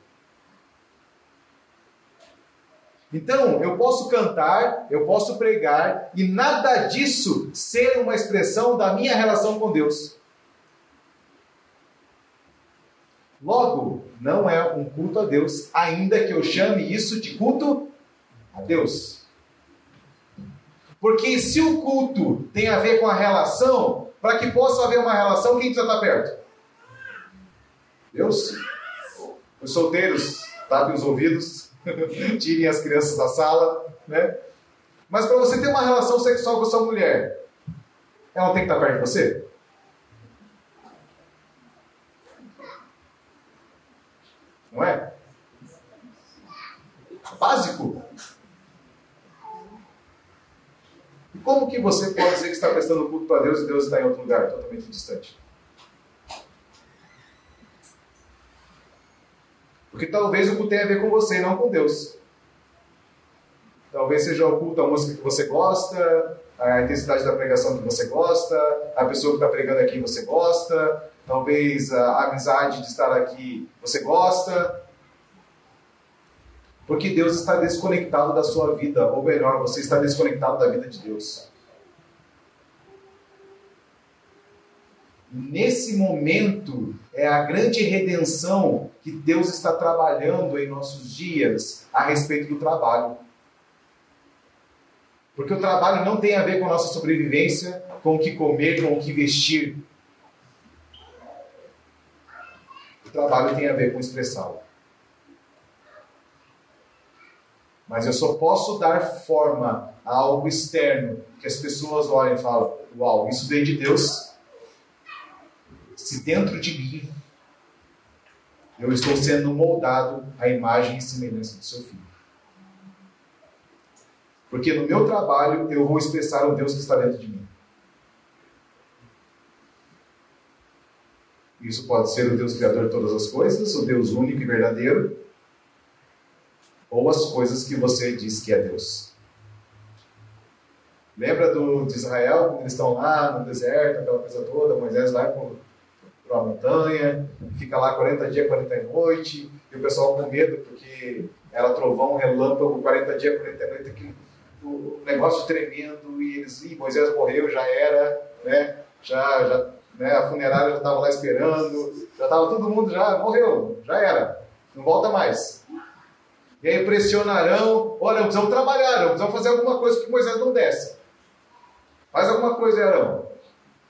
Então, eu posso cantar, eu posso pregar, e nada disso ser uma expressão da minha relação com Deus. Logo, não é um culto a Deus, ainda que eu chame isso de culto a Deus. Porque se o culto tem a ver com a relação, para que possa haver uma relação, quem precisa estar perto? Deus? Os solteiros, tapem os ouvidos. tirem as crianças da sala, né? Mas para você ter uma relação sexual com sua mulher, ela tem que estar perto de você? Não é? Básico. E como que você pode dizer que está prestando culto para Deus e Deus está em outro lugar, totalmente distante? Porque talvez o culto tenha a ver com você, não com Deus. Talvez seja o culto a música que você gosta, a intensidade da pregação que você gosta, a pessoa que está pregando aqui você gosta, talvez a amizade de estar aqui você gosta. Porque Deus está desconectado da sua vida, ou melhor, você está desconectado da vida de Deus. Nesse momento é a grande redenção que Deus está trabalhando em nossos dias a respeito do trabalho. Porque o trabalho não tem a ver com a nossa sobrevivência, com o que comer, com o que vestir. O trabalho tem a ver com expressá-lo. Mas eu só posso dar forma a algo externo que as pessoas olhem e falam: Uau, isso veio de Deus se dentro de mim eu estou sendo moldado à imagem e semelhança do seu filho. Porque no meu trabalho eu vou expressar o Deus que está dentro de mim. Isso pode ser o Deus Criador de todas as coisas, o Deus único e verdadeiro, ou as coisas que você diz que é Deus. Lembra do, de Israel, quando eles estão lá no deserto, aquela coisa toda, Moisés vai para uma montanha, fica lá 40 dias, 40 noites, e o pessoal com medo, porque era trovão, relâmpago, 40 dias, 40 noites, aquele, o negócio tremendo, e eles, Ih, Moisés morreu, já era, né? já, já né, a funerária já estava lá esperando, já estava todo mundo, já morreu, já era, não volta mais. E aí pressionarão, olha, precisamos trabalhar, precisamos fazer alguma coisa que Moisés não desce. Faz alguma coisa, Arão.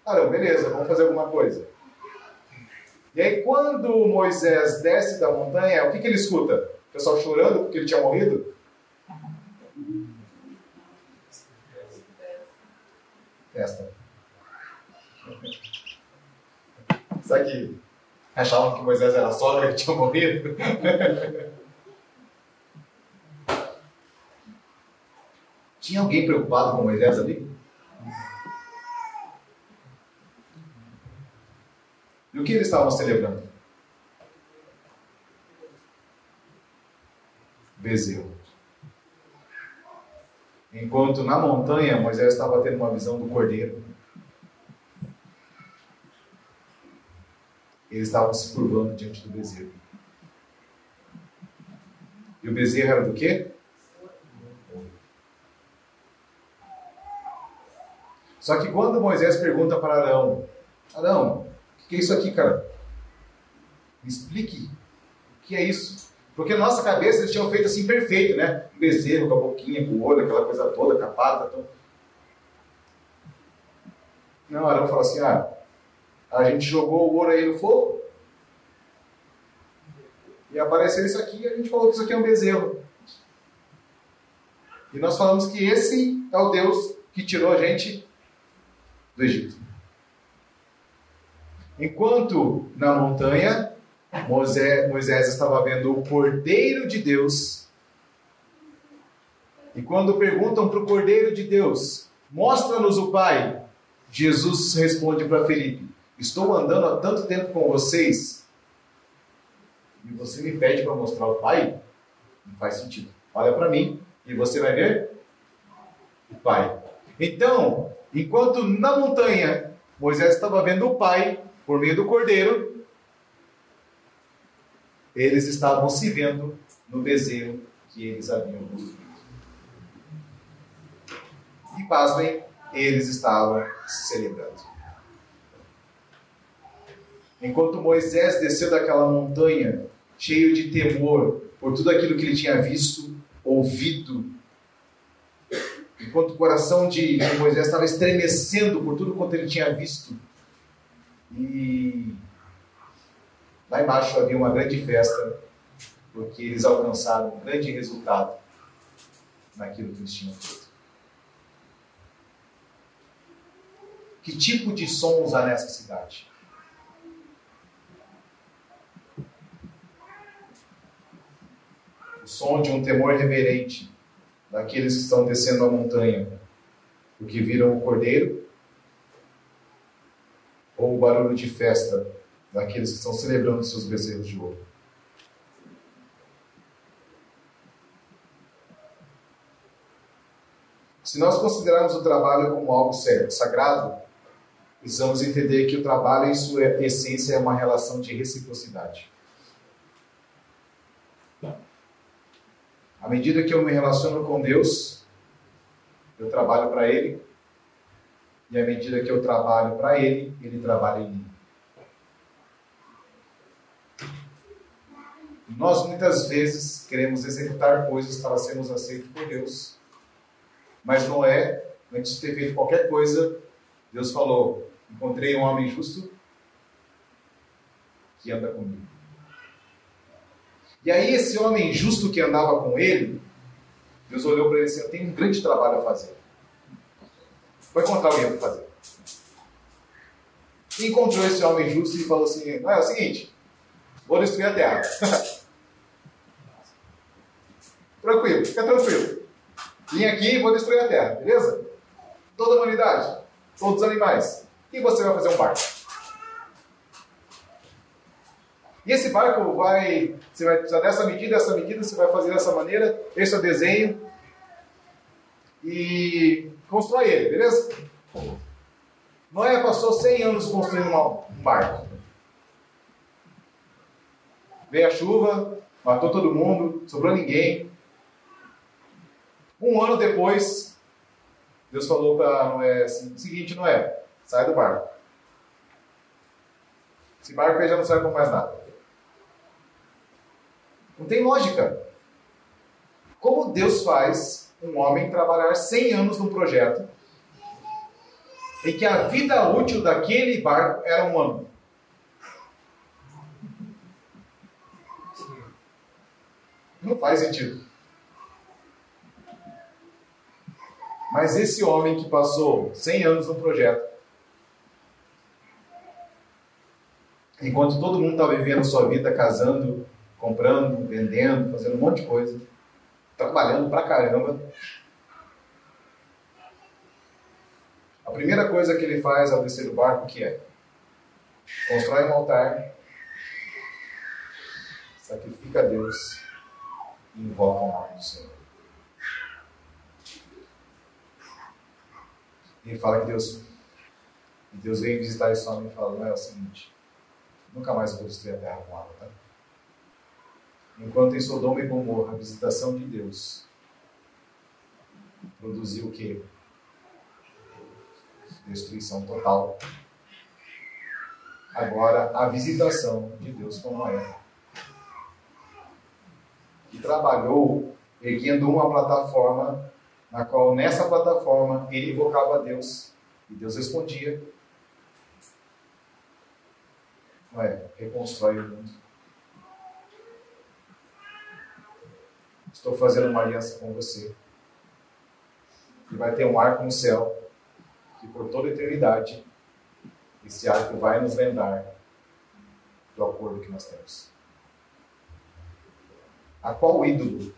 Arão, beleza, vamos fazer alguma coisa. E aí, quando Moisés desce da montanha, o que, que ele escuta? O pessoal chorando porque ele tinha morrido? Festa. Será que achavam que Moisés era só que tinha morrido? Tinha alguém preocupado com Moisés ali? E o que eles estavam celebrando? Bezerro. Enquanto na montanha Moisés estava tendo uma visão do cordeiro. Eles estavam se curvando diante do bezerro. E o bezerro era do quê? Só que quando Moisés pergunta para Arão: Arão, que é isso aqui, cara? Me explique. O que é isso? Porque na nossa cabeça eles tinham feito assim perfeito, né? Um bezerro com a boquinha, com o olho, aquela coisa toda, capada. Toda. Não, Arão fala assim: ah, a gente jogou o ouro aí no fogo e apareceu isso aqui e a gente falou que isso aqui é um bezerro. E nós falamos que esse é o Deus que tirou a gente do Egito. Enquanto na montanha, Moisés, Moisés estava vendo o Cordeiro de Deus. E quando perguntam para o Cordeiro de Deus, mostra-nos o Pai, Jesus responde para Felipe: Estou andando há tanto tempo com vocês e você me pede para mostrar o Pai? Não faz sentido. Olha para mim e você vai ver o Pai. Então, enquanto na montanha Moisés estava vendo o Pai, por meio do cordeiro, eles estavam se vendo no bezerro que eles haviam construído. E pasmem, eles estavam celebrando. Enquanto Moisés desceu daquela montanha, cheio de temor por tudo aquilo que ele tinha visto, ouvido, enquanto o coração de Moisés estava estremecendo por tudo quanto ele tinha visto, e lá embaixo havia uma grande festa, porque eles alcançaram um grande resultado naquilo que eles tinham feito. Que tipo de sons há nessa cidade? O som de um temor reverente daqueles que estão descendo a montanha, porque viram o cordeiro ou o barulho de festa daqueles que estão celebrando seus bezerros de ouro. Se nós considerarmos o trabalho como algo sagrado, precisamos entender que o trabalho, em sua essência, é uma relação de reciprocidade. À medida que eu me relaciono com Deus, eu trabalho para Ele, e à medida que eu trabalho para Ele, Ele trabalha em mim. Nós muitas vezes queremos executar coisas para sermos aceitos por Deus, mas não é, antes de ter feito qualquer coisa, Deus falou: Encontrei um homem justo que anda comigo. E aí, esse homem justo que andava com ele, Deus olhou para ele e disse: Eu tenho um grande trabalho a fazer. Foi encontrar alguém para fazer. Encontrou esse homem justo e falou assim: é o seguinte, Vou destruir a terra. tranquilo, fica tranquilo. Vim aqui e vou destruir a terra, beleza? Toda a humanidade, todos os animais. E você vai fazer um barco. E esse barco vai, você vai precisar dessa medida, dessa medida, você vai fazer dessa maneira, esse é o desenho, e constrói ele, beleza? Noé passou 100 anos construindo um barco. Veio a chuva, matou todo mundo, sobrou ninguém. Um ano depois, Deus falou para Noé assim: seguinte, Noé, sai do barco. Esse barco aí já não serve para mais nada. Não tem lógica. Como Deus faz um homem trabalhar 100 anos num projeto em que a vida útil daquele barco era um ano? Não faz sentido. Mas esse homem que passou 100 anos no projeto, enquanto todo mundo estava vivendo sua vida, casando, comprando, vendendo, fazendo um monte de coisa, trabalhando pra caramba. A primeira coisa que ele faz ao descer do barco, que é? Constrói um altar, sacrifica a Deus e invoca o nome do Senhor. E ele fala que Deus, e Deus veio visitar esse homem e fala, não é o seguinte, nunca mais vou destruir a terra com água, tá? Enquanto em Sodoma e Gomorra, a visitação de Deus produziu o quê? Destruição total. Agora, a visitação de Deus com Noé. Que trabalhou erguendo uma plataforma, na qual nessa plataforma ele invocava a Deus e Deus respondia. Noé, reconstrói o mundo Estou fazendo uma aliança com você. E vai ter um arco no céu, que por toda eternidade, esse arco vai nos lembrar do acordo que nós temos. A qual ídolo?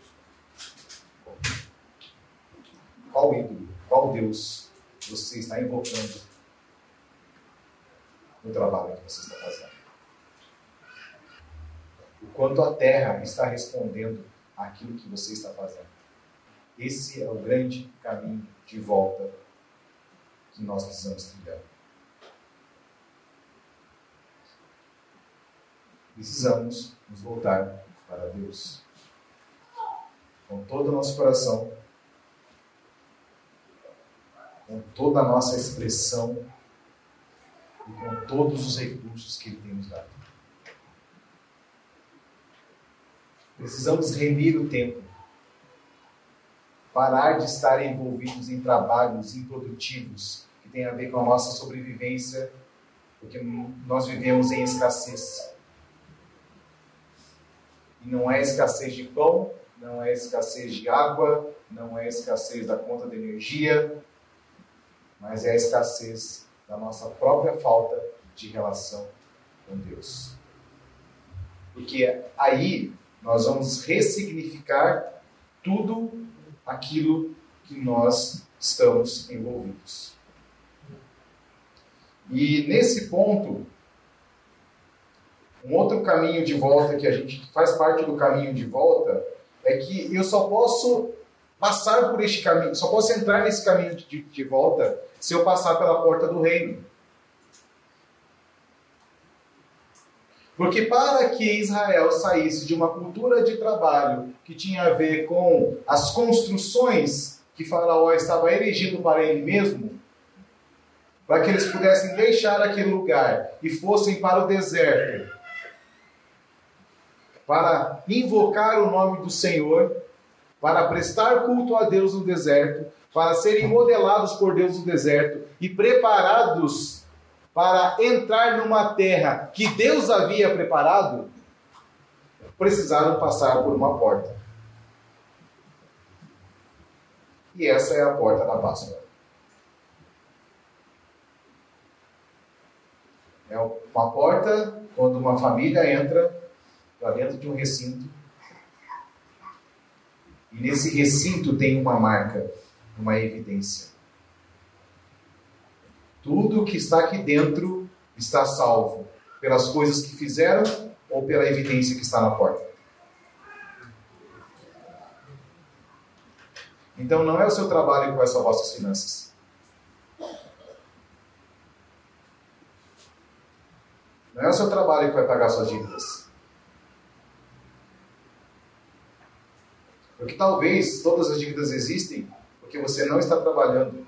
Qual ídolo? Qual Deus você está invocando no trabalho que você está fazendo? O quanto a terra está respondendo aquilo que você está fazendo. Esse é o grande caminho de volta que nós precisamos trilhar. Precisamos nos voltar para Deus. Com todo o nosso coração, com toda a nossa expressão e com todos os recursos que Ele tem nos dado. Precisamos remir o tempo. Parar de estar envolvidos em trabalhos improdutivos que têm a ver com a nossa sobrevivência, porque nós vivemos em escassez. E não é escassez de pão, não é escassez de água, não é escassez da conta de energia, mas é a escassez da nossa própria falta de relação com Deus. Porque aí nós vamos ressignificar tudo aquilo que nós estamos envolvidos. E nesse ponto, um outro caminho de volta que a gente faz parte do caminho de volta é que eu só posso passar por este caminho, só posso entrar nesse caminho de, de volta se eu passar pela porta do reino. Porque para que Israel saísse de uma cultura de trabalho que tinha a ver com as construções que Faraó estava erigindo para ele mesmo, para que eles pudessem deixar aquele lugar e fossem para o deserto, para invocar o nome do Senhor, para prestar culto a Deus no deserto, para serem modelados por Deus no deserto e preparados para entrar numa terra que Deus havia preparado, precisaram passar por uma porta. E essa é a porta da Páscoa. É uma porta quando uma família entra para dentro de um recinto. E nesse recinto tem uma marca, uma evidência. Tudo que está aqui dentro está salvo pelas coisas que fizeram ou pela evidência que está na porta. Então não é o seu trabalho que vai salvar suas finanças. Não é o seu trabalho que vai pagar suas dívidas. Porque talvez todas as dívidas existem porque você não está trabalhando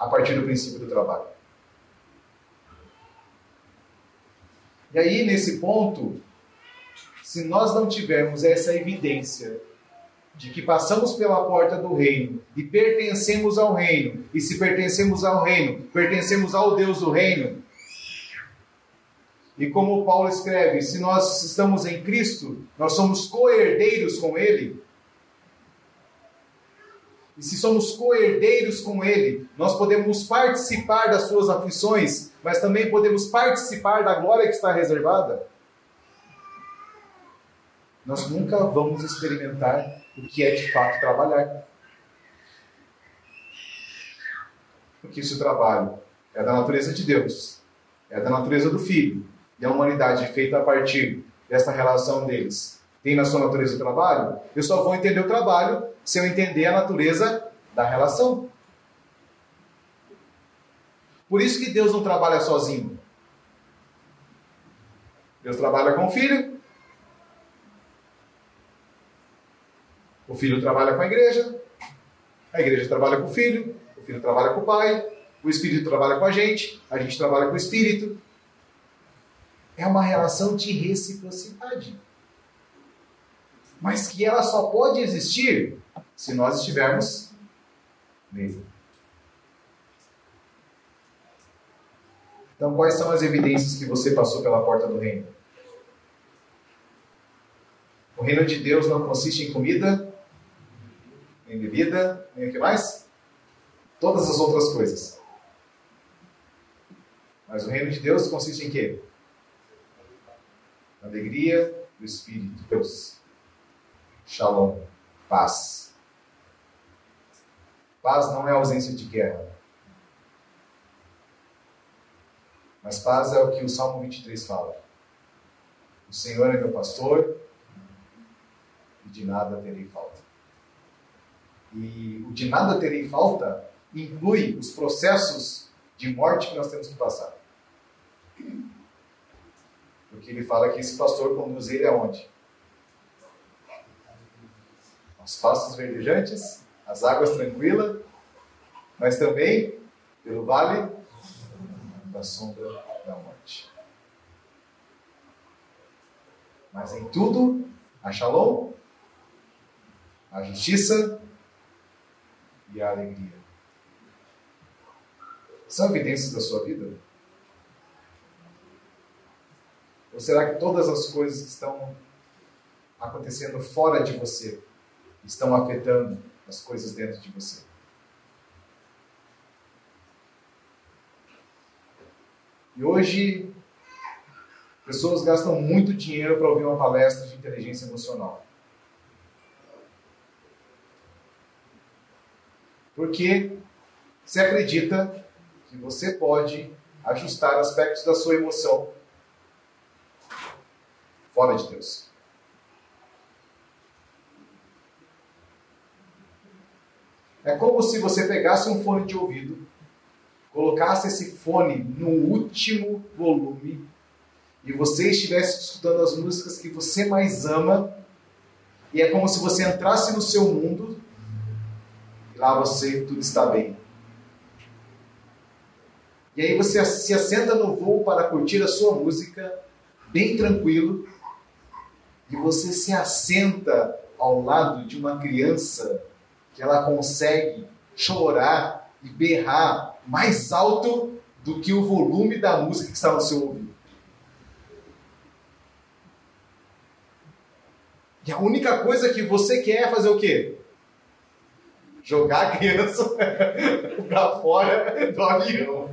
a partir do princípio do trabalho. E aí, nesse ponto, se nós não tivermos essa evidência de que passamos pela porta do reino e pertencemos ao reino, e se pertencemos ao reino, pertencemos ao Deus do reino, e como Paulo escreve, se nós estamos em Cristo, nós somos co-herdeiros com Ele. E se somos co-herdeiros com Ele, nós podemos participar das suas aflições, mas também podemos participar da glória que está reservada. Nós nunca vamos experimentar o que é de fato trabalhar. Porque esse trabalho é da natureza de Deus, é da natureza do Filho, e a humanidade feita a partir dessa relação deles tem na sua natureza o trabalho, eu só vou entender o trabalho se eu entender a natureza da relação. Por isso que Deus não trabalha sozinho. Deus trabalha com o filho. O filho trabalha com a igreja. A igreja trabalha com o filho. O filho trabalha com o pai. O espírito trabalha com a gente. A gente trabalha com o espírito é uma relação de reciprocidade. Mas que ela só pode existir se nós estivermos nele. Então, quais são as evidências que você passou pela porta do reino? O reino de Deus não consiste em comida, em bebida, nem o que mais? Todas as outras coisas. Mas o reino de Deus consiste em quê? alegria do Espírito, Deus. Shalom, paz. Paz não é ausência de guerra. Mas paz é o que o Salmo 23 fala. O Senhor é meu pastor e de nada terei falta. E o de nada terei falta inclui os processos de morte que nós temos que passar. Porque ele fala que esse pastor conduz ele aonde? Aos pastos verdejantes, as águas tranquilas, mas também pelo vale da sombra da morte. Mas em tudo, a shalom, a justiça e a alegria. São evidências da sua vida? Ou será que todas as coisas que estão acontecendo fora de você estão afetando as coisas dentro de você? E hoje, pessoas gastam muito dinheiro para ouvir uma palestra de inteligência emocional. Porque se acredita que você pode ajustar aspectos da sua emoção fora de Deus. É como se você pegasse um fone de ouvido, colocasse esse fone no último volume e você estivesse escutando as músicas que você mais ama, e é como se você entrasse no seu mundo e lá você tudo está bem. E aí você se assenta no voo para curtir a sua música, bem tranquilo, e você se assenta ao lado de uma criança que ela consegue chorar e berrar mais alto do que o volume da música que está no seu ouvido. E a única coisa que você quer é fazer o quê? Jogar a criança para fora do avião.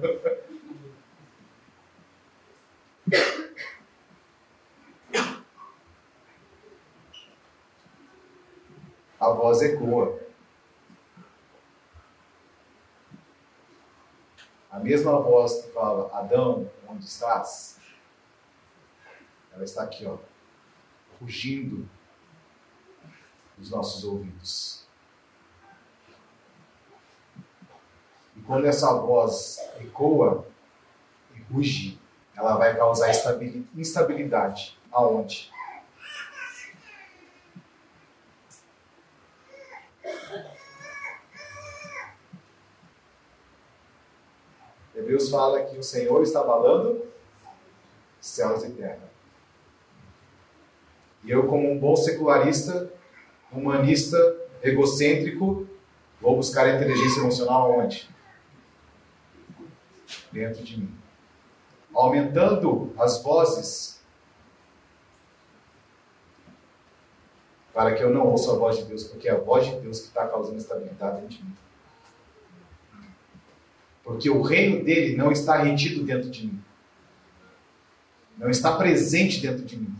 A voz ecoa. A mesma voz que fala, Adão, onde estás? Ela está aqui, ó, rugindo nos nossos ouvidos. E quando essa voz ecoa e ruge, ela vai causar instabilidade. Aonde? Hebreus fala que o Senhor está abalando céus e terra. E eu, como um bom secularista, humanista, egocêntrico, vou buscar a inteligência emocional onde? Dentro de mim. Aumentando as vozes para que eu não ouça a voz de Deus, porque é a voz de Deus que está causando estabilidade dentro de mim. Porque o reino dele não está retido dentro de mim. Não está presente dentro de mim.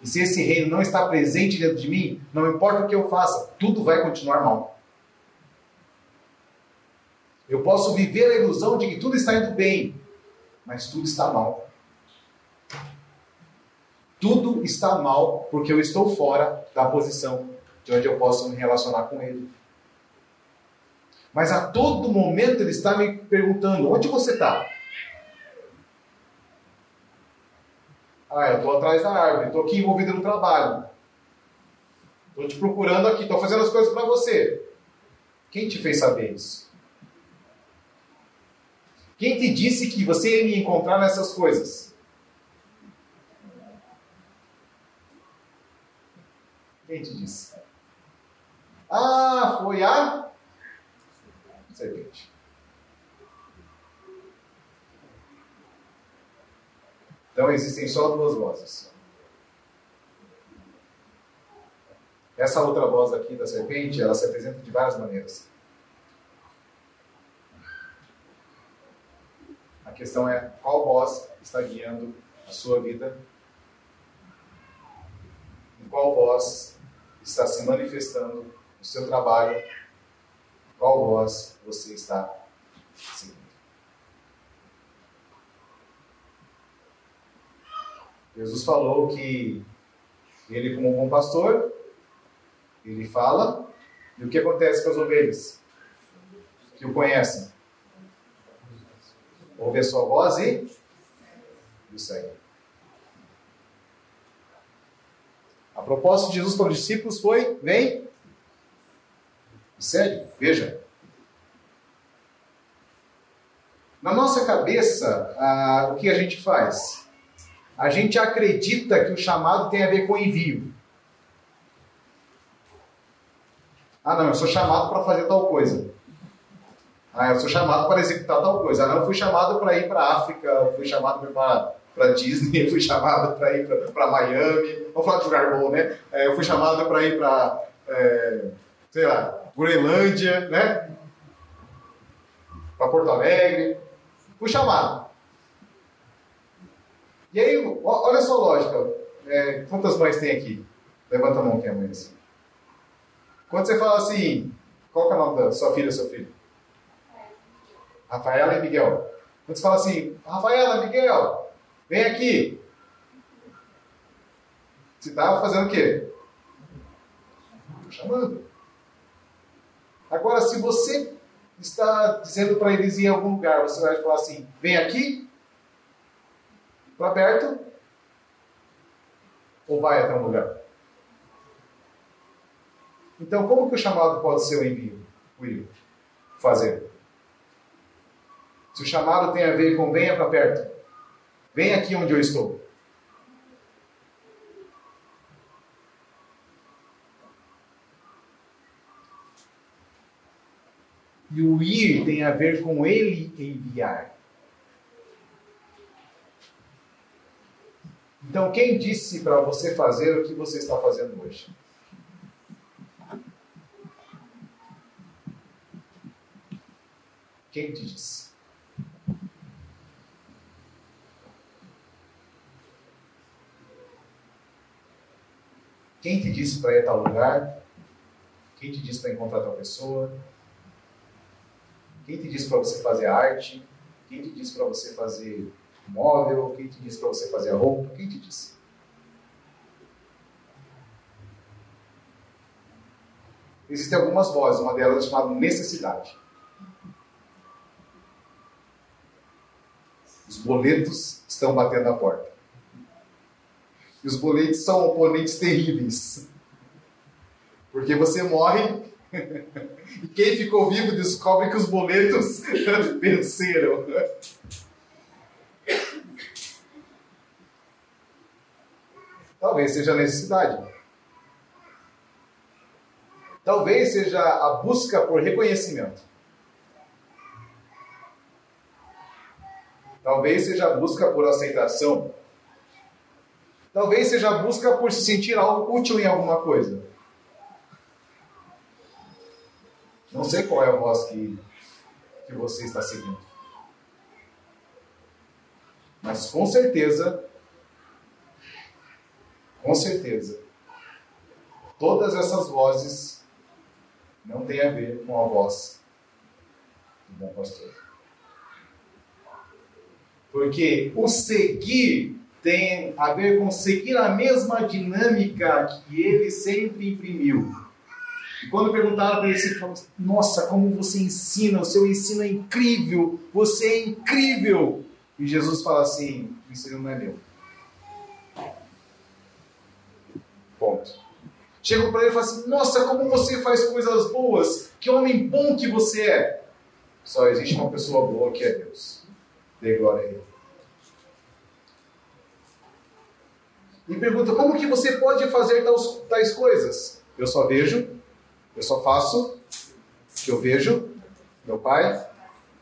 E se esse reino não está presente dentro de mim, não importa o que eu faça, tudo vai continuar mal. Eu posso viver a ilusão de que tudo está indo bem, mas tudo está mal. Tudo está mal porque eu estou fora da posição de onde eu posso me relacionar com Ele. Mas a todo momento Ele está me perguntando: onde você está? Ah, eu estou atrás da árvore, estou aqui envolvido no trabalho. Estou te procurando aqui, estou fazendo as coisas para você. Quem te fez saber isso? Quem te disse que você ia me encontrar nessas coisas? Quem te disse? Ah, foi a serpente. Então existem só duas vozes. Essa outra voz aqui da serpente, ela se apresenta de várias maneiras. A questão é qual voz está guiando a sua vida, em qual voz está se manifestando no seu trabalho, qual voz você está seguindo. Jesus falou que ele, como um bom pastor, ele fala, e o que acontece com as ovelhas? Que o conhecem. Ouve a sua voz e o segue. A proposta de Jesus para os discípulos foi: vem segue. Veja. Na nossa cabeça, ah, o que a gente faz? a gente acredita que o chamado tem a ver com envio. Ah, não, eu sou chamado para fazer tal coisa. Ah, eu sou chamado para executar tal coisa. Ah, não, eu fui chamado para ir para a África, eu fui chamado para Disney, eu fui chamado para ir para Miami. Vamos falar de lugar bom, né? É, eu fui chamado para ir para, é, sei lá, Groenlândia, né? Para Porto Alegre. Fui chamado. E aí, olha só a lógica. É, quantas mães tem aqui? Levanta a mão quem é mãe assim. Quando você fala assim, qual é o nome da sua filha, seu filho? Rafaela e Miguel. Quando você fala assim, Rafaela, Miguel, vem aqui. Você está fazendo o quê? chamando. Agora, se você está dizendo para eles ir em algum lugar, você vai falar assim, vem aqui, para perto ou vai até um lugar? Então, como que o chamado pode ser o envio? Ir, fazer. Se o chamado tem a ver com venha para perto, vem aqui onde eu estou. O ir tem a ver com ele enviar. Então, quem disse para você fazer o que você está fazendo hoje? Quem te disse? Quem te disse para ir a tal lugar? Quem te disse para encontrar tal pessoa? Quem te disse para você fazer arte? Quem te disse para você fazer móvel? Quem te disse para você fazer roupa? Quem te disse? Existem algumas vozes, uma delas é chamada necessidade. Os boletos estão batendo a porta. E os boletos são oponentes terríveis. Porque você morre e quem ficou vivo descobre que os boletos venceram. Talvez seja a necessidade. Talvez seja a busca por reconhecimento. Talvez seja a busca por aceitação. Talvez seja a busca por se sentir algo útil em alguma coisa. Não sei qual é a voz que, que você está seguindo. Mas com certeza, com certeza, todas essas vozes não têm a ver com a voz do bom pastor. Porque o seguir tem a ver com seguir a mesma dinâmica que ele sempre imprimiu. E quando perguntaram para ele, ele falou: Nossa, como você ensina, o seu ensino é incrível, você é incrível. E Jesus fala assim: O ensino não é meu. Ponto. Chegam para ele e falam assim: Nossa, como você faz coisas boas, que homem bom que você é. Só existe uma pessoa boa que é Deus. Dê glória a Ele. E pergunta: Como que você pode fazer tais, tais coisas? Eu só vejo eu só faço o que eu vejo meu pai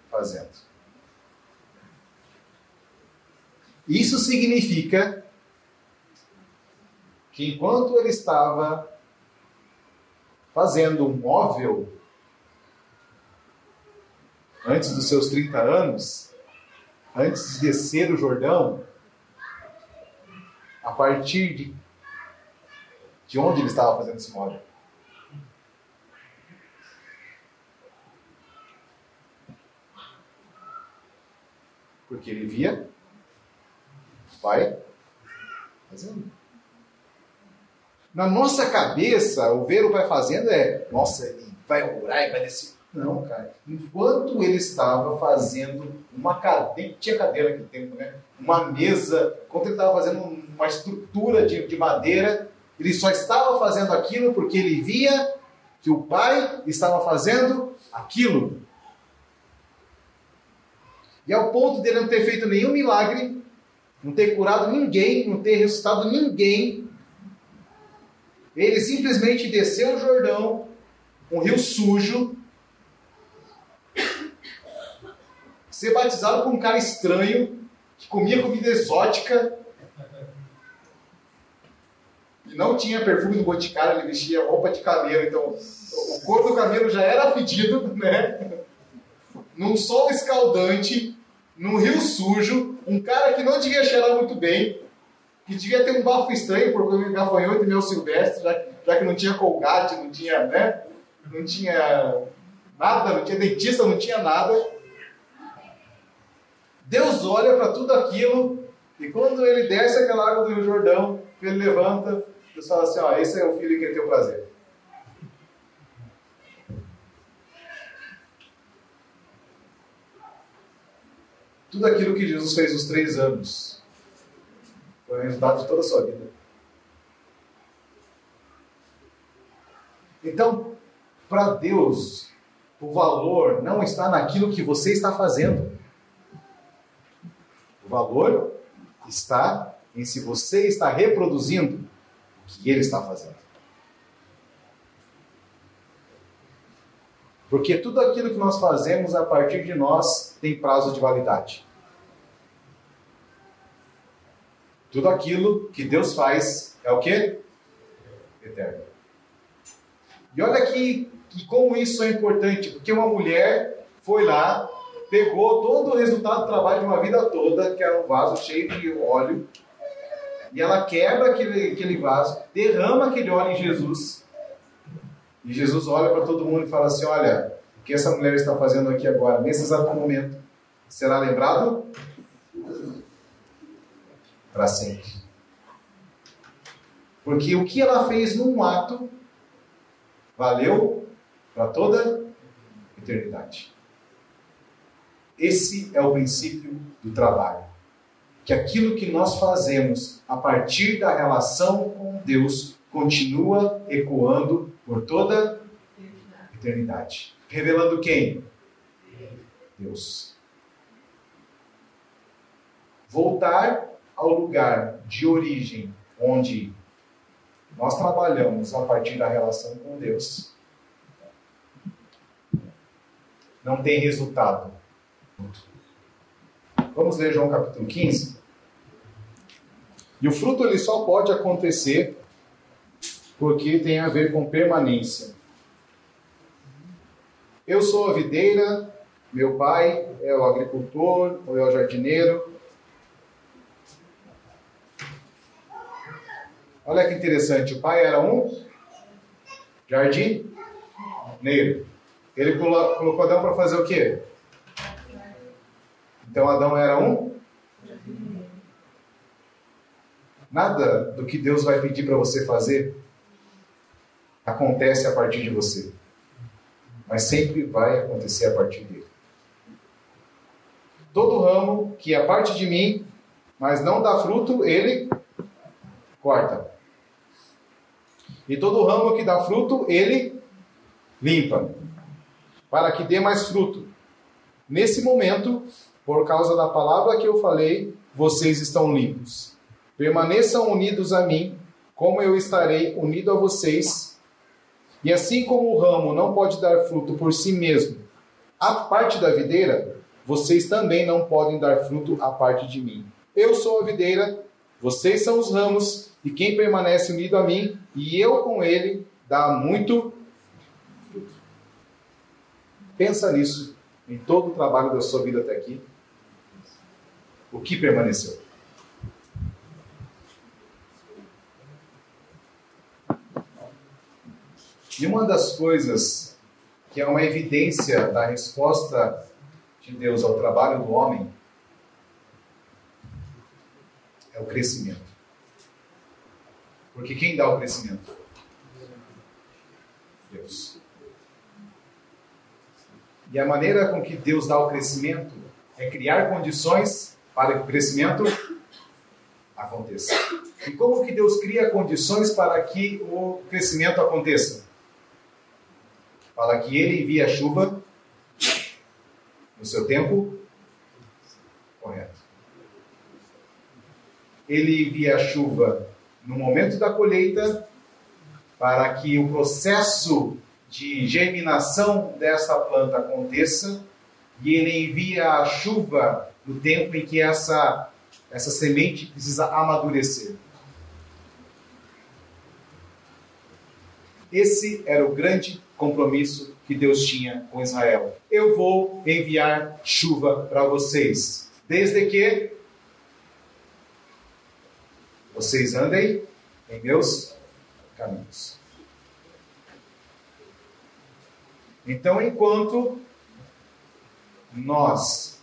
fazendo. Isso significa que enquanto ele estava fazendo um móvel antes dos seus 30 anos, antes de descer o Jordão, a partir de, de onde ele estava fazendo esse móvel? Porque ele via o pai fazendo. Na nossa cabeça, o ver o pai fazendo é, nossa, ele vai orar e vai descer. Não, cara. Enquanto ele estava fazendo uma cadeira, tinha cadeira naquele tempo, né? Uma mesa, enquanto ele estava fazendo uma estrutura de, de madeira, ele só estava fazendo aquilo porque ele via que o pai estava fazendo aquilo. E ao ponto dele não ter feito nenhum milagre, não ter curado ninguém, não ter ressuscitado ninguém, ele simplesmente desceu o Jordão, um rio sujo, ser batizado por um cara estranho, que comia comida exótica, e não tinha perfume do boticário, ele vestia roupa de camelo, então o corpo do camelo já era fedido, né? Num sol escaldante, num rio sujo, um cara que não devia cheirar muito bem, que devia ter um bafo estranho, porque o gafanhoto e meu silvestre, já, já que não tinha colgate, não tinha, né? Não tinha nada, não tinha dentista, não tinha nada. Deus olha para tudo aquilo e quando ele desce aquela água do Rio Jordão, ele levanta, Deus fala assim: ó, esse é o filho que é teu prazer. Tudo aquilo que Jesus fez nos três anos foi o resultado de toda a sua vida. Então, para Deus, o valor não está naquilo que você está fazendo. O valor está em se você está reproduzindo o que ele está fazendo. Porque tudo aquilo que nós fazemos a partir de nós tem prazo de validade. Tudo aquilo que Deus faz é o que? Eterno. E olha que como isso é importante, porque uma mulher foi lá, pegou todo o resultado do trabalho de uma vida toda, que era um vaso cheio de óleo, e ela quebra aquele, aquele vaso, derrama aquele óleo em Jesus, E Jesus olha para todo mundo e fala assim: Olha, o que essa mulher está fazendo aqui agora, nesse exato momento, será lembrado para sempre. Porque o que ela fez num ato valeu para toda a eternidade. Esse é o princípio do trabalho. Que aquilo que nós fazemos a partir da relação com Deus continua ecoando por toda a eternidade. Revelando quem? Deus. Voltar ao lugar de origem onde nós trabalhamos a partir da relação com Deus não tem resultado. Vamos ler João capítulo 15. E o fruto ele só pode acontecer porque tem a ver com permanência. Eu sou a videira, meu pai é o agricultor ou é o jardineiro. Olha que interessante, o pai era um jardineiro. Ele colocou Adão para fazer o quê? Então Adão era um Nada do que Deus vai pedir para você fazer acontece a partir de você. Mas sempre vai acontecer a partir dele. Todo ramo que é parte de mim, mas não dá fruto, ele corta. E todo ramo que dá fruto, ele limpa, para que dê mais fruto. Nesse momento, por causa da palavra que eu falei, vocês estão limpos. Permaneçam unidos a mim, como eu estarei unido a vocês. E assim como o ramo não pode dar fruto por si mesmo, a parte da videira, vocês também não podem dar fruto à parte de mim. Eu sou a videira, vocês são os ramos, e quem permanece unido a mim, e eu com ele, dá muito. Pensa nisso em todo o trabalho da sua vida até aqui. O que permaneceu? E uma das coisas que é uma evidência da resposta de Deus ao trabalho do homem é o crescimento. Porque quem dá o crescimento? Deus. E a maneira com que Deus dá o crescimento é criar condições para que o crescimento aconteça. E como que Deus cria condições para que o crescimento aconteça? fala que ele envia a chuva no seu tempo correto. Ele envia a chuva no momento da colheita para que o processo de germinação dessa planta aconteça e ele envia a chuva no tempo em que essa, essa semente precisa amadurecer. Esse era o grande compromisso que Deus tinha com Israel. Eu vou enviar chuva para vocês, desde que vocês andem em meus caminhos. Então, enquanto nós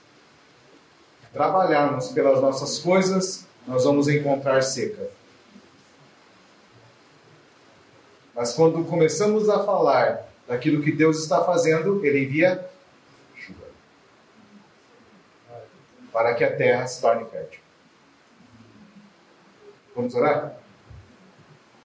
trabalharmos pelas nossas coisas, nós vamos encontrar seca. Mas quando começamos a falar daquilo que Deus está fazendo, Ele envia chuva para que a terra se torne fértil. Vamos orar?